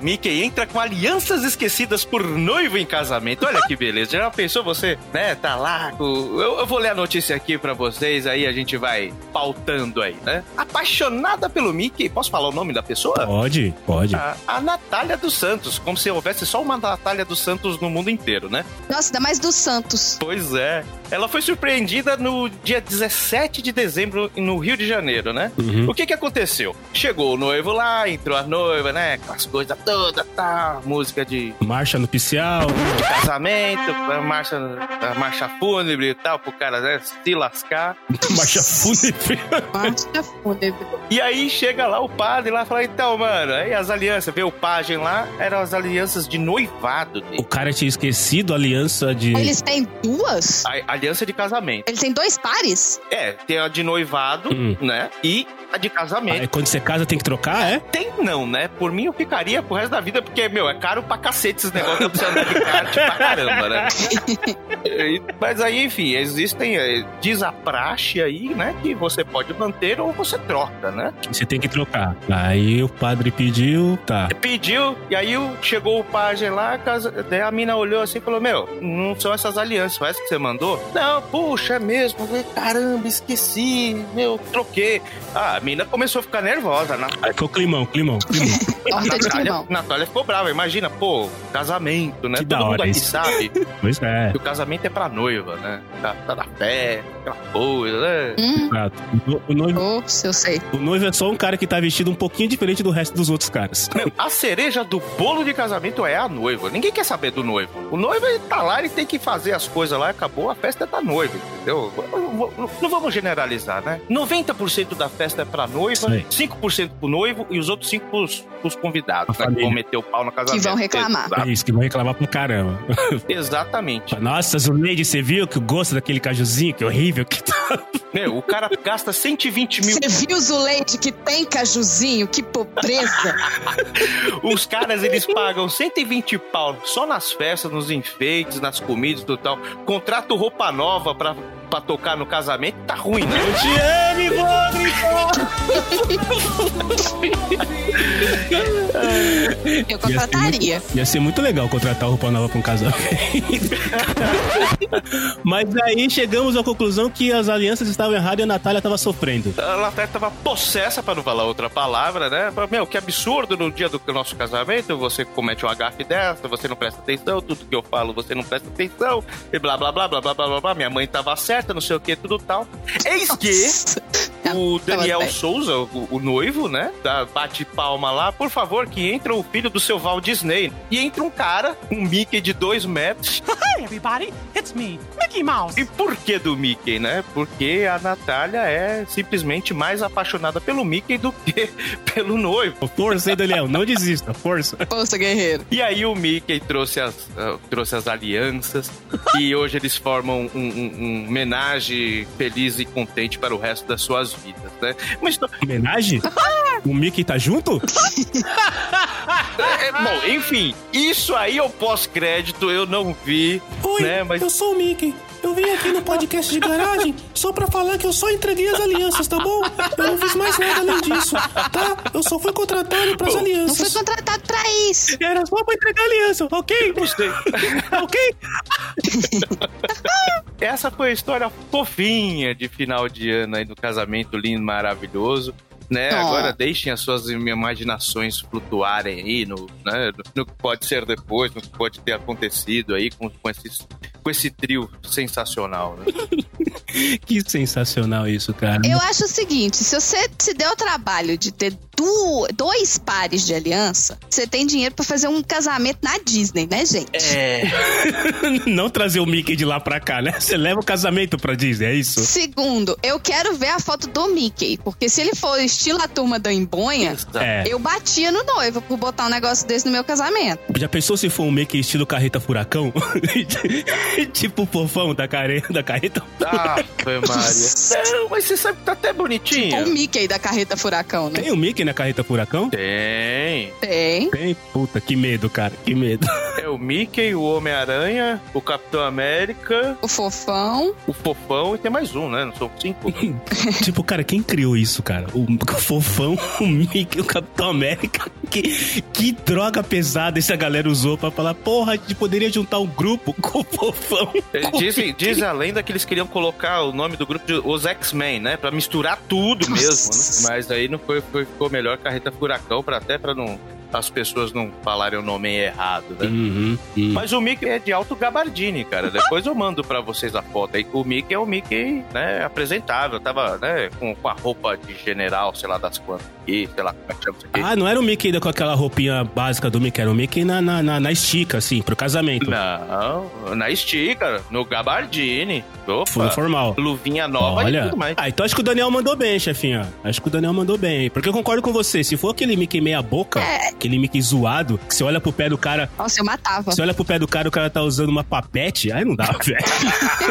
Mickey entra com alianças esquecidas por noivo em casamento. Olha que beleza, já pensou você, né? Tá lá, eu, eu vou ler a notícia aqui pra vocês, aí a gente vai pautando aí, né? Apaixonada pelo Mickey, posso falar o nome da pessoa? Pode, pode. A, a Natália dos Santos, como se houvesse só uma Natália dos Santos no mundo inteiro, né? Nossa, ainda mais dos Santos. Pois é. Ela foi surpreendida no dia 17 de dezembro no Rio de Janeiro, né? Uhum. O que que aconteceu? Chegou o noivo lá, entrou a noiva, né? Com as coisas todas, tá? Música de, Marcha no Picial. de casamento, a marcha, marcha fúnebre e tal, pro cara né, se lascar. Marcha fúnebre. Marcha fúnebre. E aí chega lá o padre lá e fala, então, mano, aí as alianças, vê o pajem lá, eram as alianças de noivado dele. O cara tinha esquecido a aliança de. Eles têm duas? A aliança de casamento. Eles têm dois pares? É, tem a de noivado, Hum. né? E de casamento. Aí quando você casa tem que trocar, é? Tem não, né? Por mim eu ficaria pro resto da vida, porque, meu, é caro pra cacete esses negócios, eu preciso andar de kart pra caramba, né? Mas aí, enfim, existem, eh, diz a praxe aí, né? Que você pode manter ou você troca, né? Você tem que trocar. Aí o padre pediu, tá. Pediu, e aí chegou o pajem lá, a casa- daí a mina olhou assim e falou: Meu, não são essas alianças, são essas que você mandou? Não, puxa, é mesmo. Eu falei, Caramba, esqueci, meu, troquei. Ah, a mina começou a ficar nervosa. Na, Aí ficou climão, climão, climão. de Natália, climão. Natália ficou brava. Imagina, pô, casamento, né? Que da Todo mundo hora aqui isso. sabe Pois é. que o casamento é pra noiva, né? Tá, tá na. Aquela coisa, né? Exato. O, o noivo, Ops, eu sei. o noivo é só um cara que tá vestido um pouquinho diferente do resto dos outros caras. Meu, a cereja do bolo de casamento é a noiva. Ninguém quer saber do noivo. O noivo ele tá lá, ele tem que fazer as coisas lá, acabou, a festa é da noiva, entendeu? Não vamos generalizar, né? 90% da festa é pra noiva, Sim. 5% pro noivo e os outros 5% pros, pros convidados, né? Que vão meter o pau no casamento. Que vão reclamar. Exato. É isso, que vão reclamar pra caramba. Exatamente. Nossa, Zuleide, você viu que gosto daquele cajuzinho, que horrível que tá. Meu, o cara gasta 120 mil. Você viu, Zuleide, que tem cajuzinho? Que pobreza. Os caras, eles pagam 120 pau só nas festas, nos enfeites, nas comidas e tal. Contrato roupa nova pra, pra tocar no casamento, tá ruim, né? Eu te amo, Eu contrataria. Ia ser muito legal contratar roupa nova pra um casamento. Mas aí chegamos à conclusão que as alianças estavam erradas e a Natália tava sofrendo. A Natália tava possessa, pra não falar outra palavra, né? Meu, que absurdo no dia do nosso casamento, você comete uma gafe dessa, você não presta atenção, tudo que eu falo você não presta atenção, e blá blá blá blá blá blá blá, blá. minha mãe tava certa, não sei o que, tudo tal. Eis que o Daniel. Souza, o, o noivo, né? Dá, bate palma lá, por favor, que entra o filho do seu Walt Disney. E entra um cara, um Mickey de dois metros. Hi, everybody. It's me, Mickey Mouse. E por que do Mickey, né? Porque a Natália é simplesmente mais apaixonada pelo Mickey do que pelo noivo. Força, hein, Daniel? Não desista, força. Força, guerreiro. E aí o Mickey trouxe as, ah, trouxe as alianças e hoje eles formam um, um, um homenagem feliz e contente para o resto das suas vidas, né? Mas Homenagem? O Mickey tá junto? É, é, bom, enfim, isso aí eu pós-crédito eu não vi, Oi, né? Mas eu sou o Mickey. Eu vim aqui no podcast de garagem só pra falar que eu só entreguei as alianças, tá bom? Eu não fiz mais nada além disso, tá? Eu só fui contratado pras Não fui alianças. contratado pra isso. Era só pra entregar a aliança, ok? gostei. ok? Essa foi a história fofinha de final de ano aí do casamento lindo, maravilhoso. Né? Agora deixem as suas imaginações flutuarem aí no, né, no, no que pode ser depois, no que pode ter acontecido aí com, com, esses, com esse trio sensacional. Né? Que sensacional isso, cara. Eu acho o seguinte: se você se deu o trabalho de ter du- dois pares de aliança, você tem dinheiro pra fazer um casamento na Disney, né, gente? É. Não trazer o Mickey de lá pra cá, né? Você leva o casamento pra Disney, é isso? Segundo, eu quero ver a foto do Mickey, porque se ele for estilo a turma da Embonha, É. eu batia no noivo por botar um negócio desse no meu casamento. Já pensou se for um Mickey estilo carreta furacão? tipo o fofão da, care... da carreta Ah, foi Maria. Não, mas você sabe que tá até bonitinho. O Mickey da carreta furacão, né? Tem o Mickey na carreta furacão? Tem. Tem. Tem? Puta, que medo, cara, que medo. É o Mickey, o Homem-Aranha, o Capitão América, O fofão. o Fofão e tem mais um, né? Não são cinco. tipo, cara, quem criou isso, cara? O, fofão, o Mickey, o Capitão América. Que, que droga pesada essa galera usou pra falar, porra, a gente poderia juntar um grupo com o fofão. com Mickey. diz a lenda que eles queriam colocar o nome do grupo de Os X-Men, né? Pra misturar tudo mesmo, né? Mas aí não foi, foi- ficou melhor Carreta Furacão, pra, até pra não, as pessoas não falarem o nome errado, né? Uhum, uhum. Mas o Mickey é de alto gabardine, cara. Depois eu mando pra vocês a foto aí. O Mickey é o Mickey, né, apresentável. Tava, né, com, com a roupa de general, sei lá das quantas. E, sei lá, como é que chama isso aqui. Ah, não era o Mickey ainda com aquela roupinha básica do Mickey, era o Mickey na, na, na, na estica, assim, pro casamento. Não, na estica, no gabardine. Foi Opa, formal. luvinha nova e Olha. tudo mais. Ah, então acho que o Daniel mandou bem, chefinha. Acho que o Daniel mandou bem. Porque eu concordo com você. Se for aquele Mickey meia boca, É. aquele Mickey zoado, que você olha pro pé do cara. Nossa, eu matava. Você olha pro pé do cara, o cara tá usando uma papete, aí não dá, velho.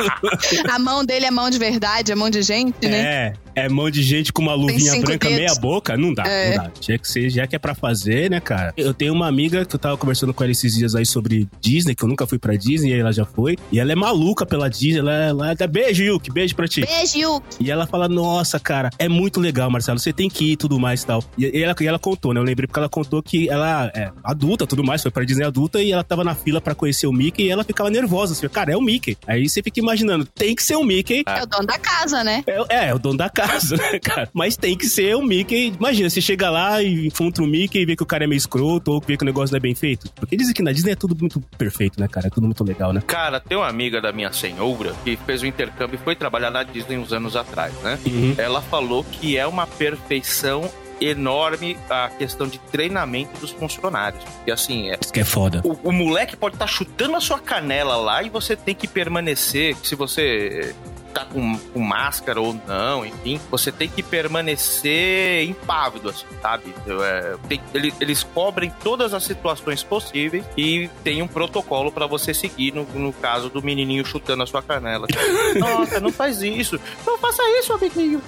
A mão dele é mão de verdade, é mão de gente, né? É, é mão de gente com uma luvinha branca dedos. meia boca, não dá, É. não dá. Já que, você, já que é pra fazer, né, cara? Eu tenho uma amiga que eu tava conversando com ela esses dias aí sobre Disney, que eu nunca fui pra Disney, e ela já foi. E ela é maluca pela Disney, ela, ela beijo, Yuki, beijo pra ti. Beijo, Yuki. E ela fala, nossa, cara, é muito legal, Marcelo, você tem que ir e tudo mais e tal. E, e ela, e ela contou, né? Eu lembrei porque ela contou que ela é adulta tudo mais, foi pra Disney adulta e ela tava na fila pra conhecer o Mickey e ela ficava nervosa, assim, cara, é o Mickey. Aí você fica imaginando, tem que ser o Mickey. É o dono da casa, né? É, é, é o dono da casa. Caso, né, cara? Mas tem que ser o Mickey. Imagina, você chega lá e encontra o Mickey e vê que o cara é meio escroto ou vê que o negócio não é bem feito. Porque dizem que na Disney é tudo muito perfeito, né, cara? É tudo muito legal, né? Cara, tem uma amiga da minha senhora que fez o intercâmbio e foi trabalhar na Disney uns anos atrás, né? Uhum. Ela falou que é uma perfeição enorme a questão de treinamento dos funcionários. Porque assim, é, Isso que é foda. o, o moleque pode estar chutando a sua canela lá e você tem que permanecer. Se você tá com, com máscara ou não, enfim, você tem que permanecer impávido, assim, sabe? É, tem- ele- eles cobrem todas as situações possíveis e tem um protocolo pra você seguir no, no caso do menininho chutando a sua canela. Nossa, não faz isso. Não faça isso, amiguinho.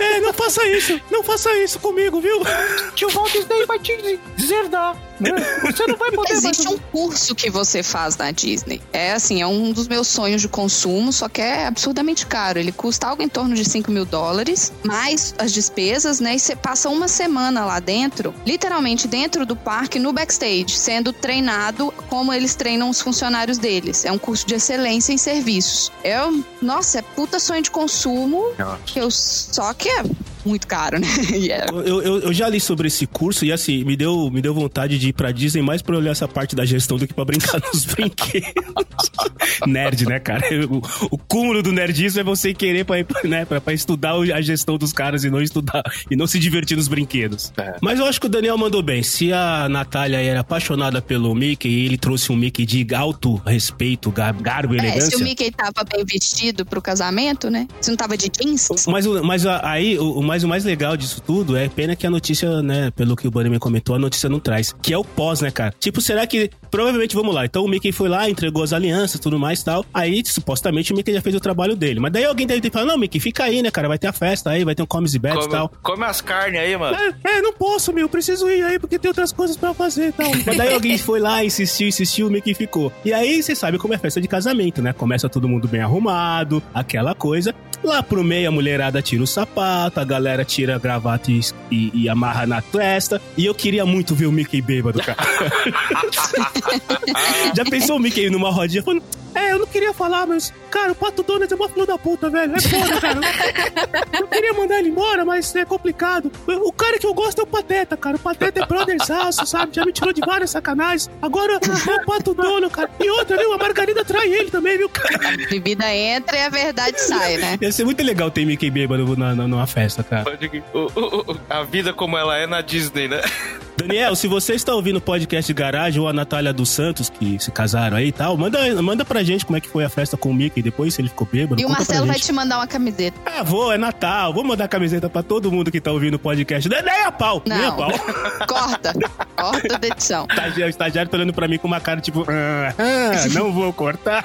É, não faça isso. Não faça isso comigo, viu? Tio Walt Disney vai te deserdar. Né? Você não vai poder mais... Existe um curso que você faz na Disney. É assim, é um dos meus sonhos de consumo, só que é absurdamente caro. Ele custa algo em torno de 5 mil dólares, mais as despesas, né? E você passa uma semana lá dentro, literalmente dentro do parque, no backstage, sendo treinado como eles treinam os funcionários deles. É um curso de excelência em serviços. Eu, nossa, é puta sonho de consumo, que eu, só que é muito caro, né? É- Eu, eu, eu já li sobre esse curso e assim, me deu, me deu vontade de ir pra Disney mais pra olhar essa parte da gestão do que pra brincar nos brinquedos. Nerd, né, cara? O, o cúmulo do nerdismo é você querer pra, né, pra, pra estudar a gestão dos caras e não estudar e não se divertir nos brinquedos. Mas eu acho que o Daniel mandou bem. Se a Natália era apaixonada pelo Mickey e ele trouxe um Mickey de alto respeito, gar- garbo e É, se elegância. o Mickey tava bem vestido pro casamento, né? Se não tava de jeans. Mas, mas aí, o, o mais, o mais legal disso tudo é pena que a notícia, né, pelo que o Bunnyman comentou, a notícia não traz. Que é o pós, né, cara? Tipo, será que. Provavelmente, vamos lá. Então o Mickey foi lá, entregou as alianças tudo mais e tal. Aí, supostamente, o Mickey já fez o trabalho dele. Mas daí alguém deve ter falado: não, Mickey, fica aí, né, cara? Vai ter a festa aí, vai ter um comes e bebes e tal. come as carnes aí, mano. É, é, não posso, meu, preciso ir aí porque tem outras coisas pra fazer e tal. Mas daí alguém foi lá, insistiu, insistiu, o Mickey ficou. E aí você sabe como é festa de casamento, né? Começa todo mundo bem arrumado, aquela coisa. Lá pro meio a mulherada tira o sapato, a galera tira a gravata e, e- e amarra na testa. E eu queria muito ver o Mickey bêbado, cara. Já pensou o Mickey numa rodinha falando. É, eu não queria falar, mas, cara, o Pato Donald é uma filho da puta, velho. É foda, cara. Eu queria mandar ele embora, mas é complicado. O cara que eu gosto é o Pateta, cara. O Pateta é brotherzaço, sabe? Já me tirou de várias sacanagens. Agora, o Pato Donald, cara. E outra, viu? A Margarida trai ele também, viu, cara? Bebida entra e a verdade sai, né? Ia ser muito legal ter Mickey bêbado na, na- numa festa, cara. Pode que- o- o- o- a vida como ela é na Disney, né? Daniel, se você está ouvindo o podcast de garagem ou a Natália dos Santos, que se casaram aí e tal, manda, manda pra gente como é que foi a festa com o Mickey depois, se ele ficou bêbado. E o Marcelo vai te mandar uma camiseta. Ah, vou, é Natal. Vou mandar camiseta pra todo mundo que tá ouvindo o podcast. Nem a pau, nem a Não. pau. Corta. Corta da edição. Estagiário, o estagiário tá olhando pra mim com uma cara tipo, ah, ah, não vou cortar.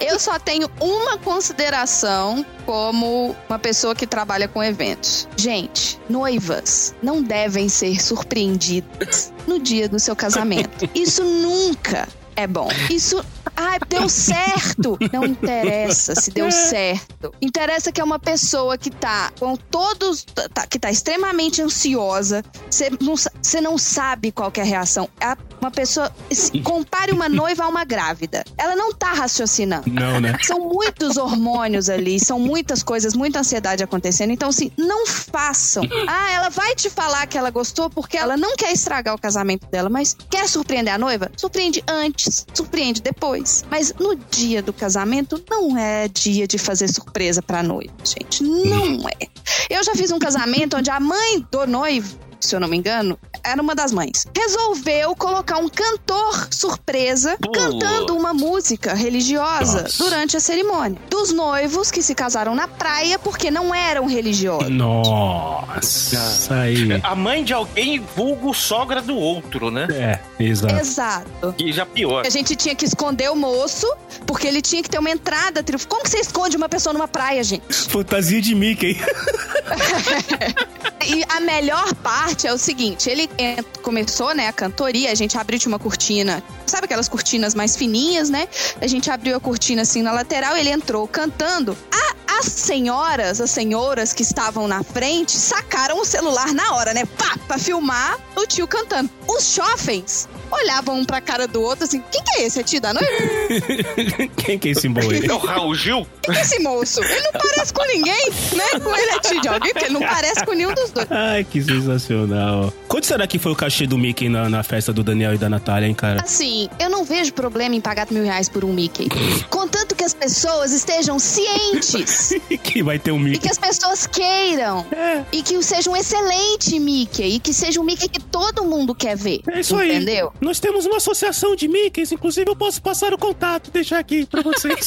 Eu só tenho uma consideração como uma pessoa que trabalha com eventos. Gente, noivas não devem ser surpreendidas no dia do seu casamento. Isso nunca é bom. Isso. Ah, deu certo! Não interessa se deu certo. Interessa que é uma pessoa que tá com todos. tá- que tá extremamente ansiosa. Você não, não sabe qual é a reação. É uma pessoa. se- Compare uma noiva a uma grávida. Ela não tá raciocinando. Não, né? São muitos hormônios ali, são muitas coisas, muita ansiedade acontecendo. Então, assim, não façam. Ah, ela vai te falar que ela gostou porque ela não quer estragar o casamento dela, mas quer surpreender a noiva? Surpreende antes, surpreende depois. Mas no dia do casamento não é dia de fazer surpresa pra noiva, gente. Não é. Eu já fiz um casamento onde a mãe do noivo se eu não me engano, era uma das mães. Resolveu colocar um cantor surpresa cantando uma música religiosa Nossa. durante a cerimônia. Dos noivos que se casaram na praia porque não eram religiosos. Nossa, aí. A mãe de alguém vulgo sogra do outro, né? É, exato. Exato. E já pior. A gente tinha que esconder o moço, porque ele tinha que ter uma entrada triunfal. Como que você esconde uma pessoa numa praia, gente? Fantasia de Mickey. E a melhor parte é o seguinte: ele começou, né, a cantoria, a gente abriu tinha uma cortina, sabe aquelas cortinas mais fininhas, né? A gente abriu a cortina assim na lateral, ele entrou cantando. A- as senhoras, as senhoras que estavam na frente, sacaram o celular na hora, né? Pá, pra filmar o tio cantando. Os jovens olhavam um pra cara do outro assim: quem que é esse? É tio da noiva? Quem que é esse boi? É o Raul Gil? Quem que é esse moço? Ele não parece com ninguém, né? Com ele é tio de alguém, porque ele não parece com nenhum dos dois. Ai, que sensacional. Quanto será que foi o cachê do Mickey na, na festa do Daniel e da Natália, hein, cara? Assim, eu não vejo problema em pagar mil reais por um Mickey. Contanto que as pessoas estejam cientes que vai ter um e Mickey. que as pessoas queiram. É. E que seja um excelente Mickey. E que seja um Mickey que todo mundo quer ver. É isso aí. Entendeu? Nós temos uma associação de Mickeys, inclusive eu posso passar o contato, deixar aqui pra vocês.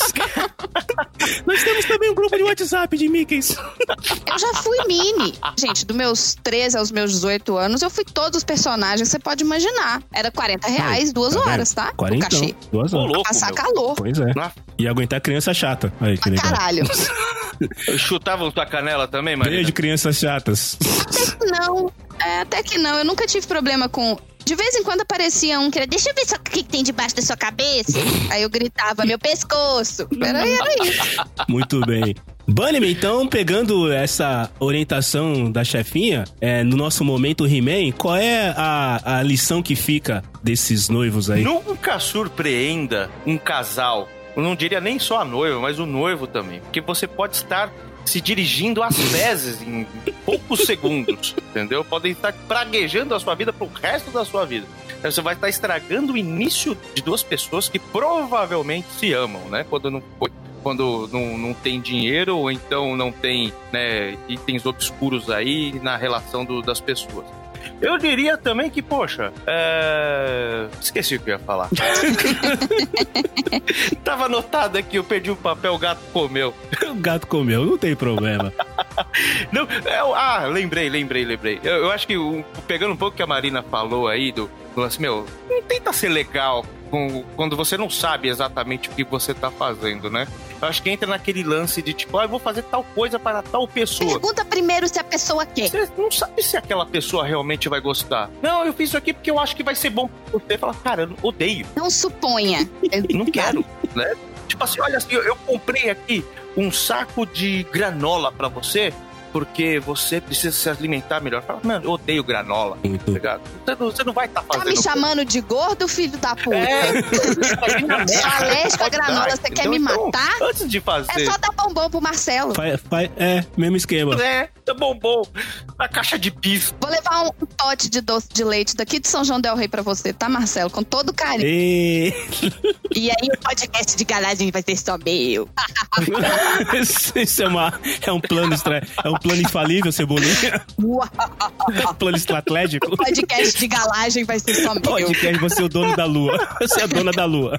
Nós temos também um grupo de WhatsApp de Mickeys. Eu já fui mini. Gente, dos meus 13 aos meus 18 anos, eu fui todos os personagens que você pode imaginar. Era 40 reais, duas Tá vendo? horas, tá? O 40, cachê. duas horas. louco, Passar meu. calor. Pois é. Ah. E aguentar criança chata. Aí, que legal. Caralho. Chutavam tua canela também, Marina? Beijo, crianças chatas. Não, é, até que não. Eu nunca tive problema com. De vez em quando aparecia um que era, deixa eu ver só o que que tem debaixo da sua cabeça. Aí eu gritava, meu pescoço. Era, era isso. Muito bem. Bunnyman, então, pegando essa orientação da chefinha, é, no nosso momento He-Man, qual é a, a lição que fica desses noivos aí? Nunca surpreenda um casal. Eu não diria nem só a noiva, mas o noivo também. Porque você pode estar se dirigindo às vezes em poucos segundos, entendeu? Podem estar praguejando a sua vida pro resto da sua vida. Aí Você vai estar estragando o início de duas pessoas que provavelmente se amam, né? Quando não foi. Quando não, não tem dinheiro ou então não tem né, itens obscuros aí na relação do- das pessoas. Eu diria também que, poxa, é... esqueci o que eu ia falar. Tava anotado aqui, eu perdi o papel, o gato comeu. O gato comeu, não tem problema. Não, é ah, lembrei, lembrei, lembrei. Eu, eu acho que pegando um pouco o que a Marina falou aí do, do lance, meu, não tenta ser legal quando você não sabe exatamente o que você tá fazendo, né? Eu acho que entra naquele lance de tipo, ah, eu vou fazer tal coisa para tal pessoa. Pergunta primeiro se a pessoa quer. Você não sabe se aquela pessoa realmente vai gostar. Não, eu fiz isso aqui porque eu acho que vai ser bom pra você. Fala, cara, eu odeio. Não suponha. Não quero, né? Tipo assim, olha assim, eu, eu comprei aqui um saco de granola pra você porque você precisa se alimentar melhor. Fala, mano, eu odeio granola. Muito. Tá ligado? Você não, você não vai estar Tá fazendo. me chamando de gordo, filho da puta? É. Alérgico à granola, você quer me Então, matar? Antes de fazer. É só dar bombom pro Marcelo. É, mesmo esquema. É, tá bom, bom. A caixa de bis. Vou levar um pote de doce de leite daqui de São João Del Rei pra você, tá, Marcelo? Com todo carinho. E... E aí o podcast de garagem vai ser só meu. Isso é, uma, é um plano estra... é um plano infalível, Cebolinha. plano estratégico. Podcast de galagem vai ser só meu. Podcast, você é o dono da lua. Você é a dona da lua.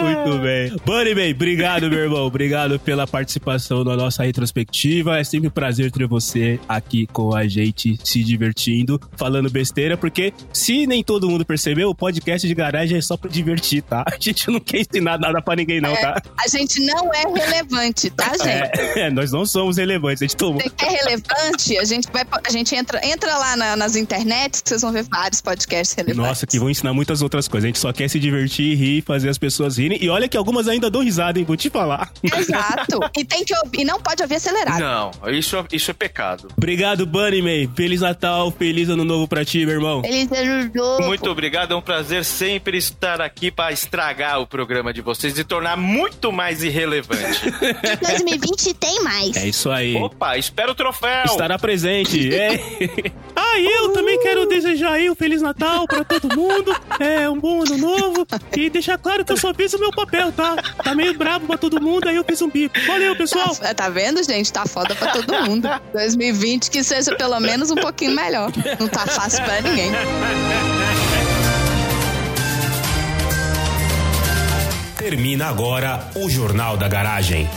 Muito bem. Bunny Bey, obrigado, meu irmão. Obrigado pela participação na nossa retrospectiva. É sempre um prazer ter você aqui com a gente, se divertindo, falando besteira, porque se nem todo mundo percebeu, o podcast de garagem é só pra divertir, tá? A gente não quer ensinar nada pra ninguém, não, É, tá? a gente não é relevante, tá, gente? É, nós não somos relevantes, a gente tomou. Você quer relevante? A gente vai, a gente entra, entra lá na- nas internets que vocês vão ver vários podcasts relevantes. Nossa, que vão ensinar muitas outras coisas. A gente só quer se divertir, rir, fazer as pessoas rirem. E olha que algumas ainda dão risada, hein? Vou te falar. Exato. E tem que ouvir, e não pode ouvir acelerado. Não, isso, é- isso é pecado. Obrigado, Bunny May. Feliz Natal, feliz ano novo pra ti, meu irmão. Feliz ano novo. Muito obrigado, é um prazer sempre estar aqui para estragar o programa de vocês e tornar muito mais irrelevante. Em 2020 tem mais. É isso aí. Opa, espera o troféu! Estará presente. É. Ah, e eu também quero desejar aí um Feliz Natal pra todo mundo. É, um bom ano novo. E deixar claro que eu só fiz o meu papel, tá? Tá meio brabo pra todo mundo, aí eu fiz um bico. Valeu, pessoal. Tá, tá vendo, gente? Tá foda pra todo mundo. 2020 que seja pelo menos um pouquinho melhor. Não tá fácil pra ninguém. Termina agora o Jornal da Garagem.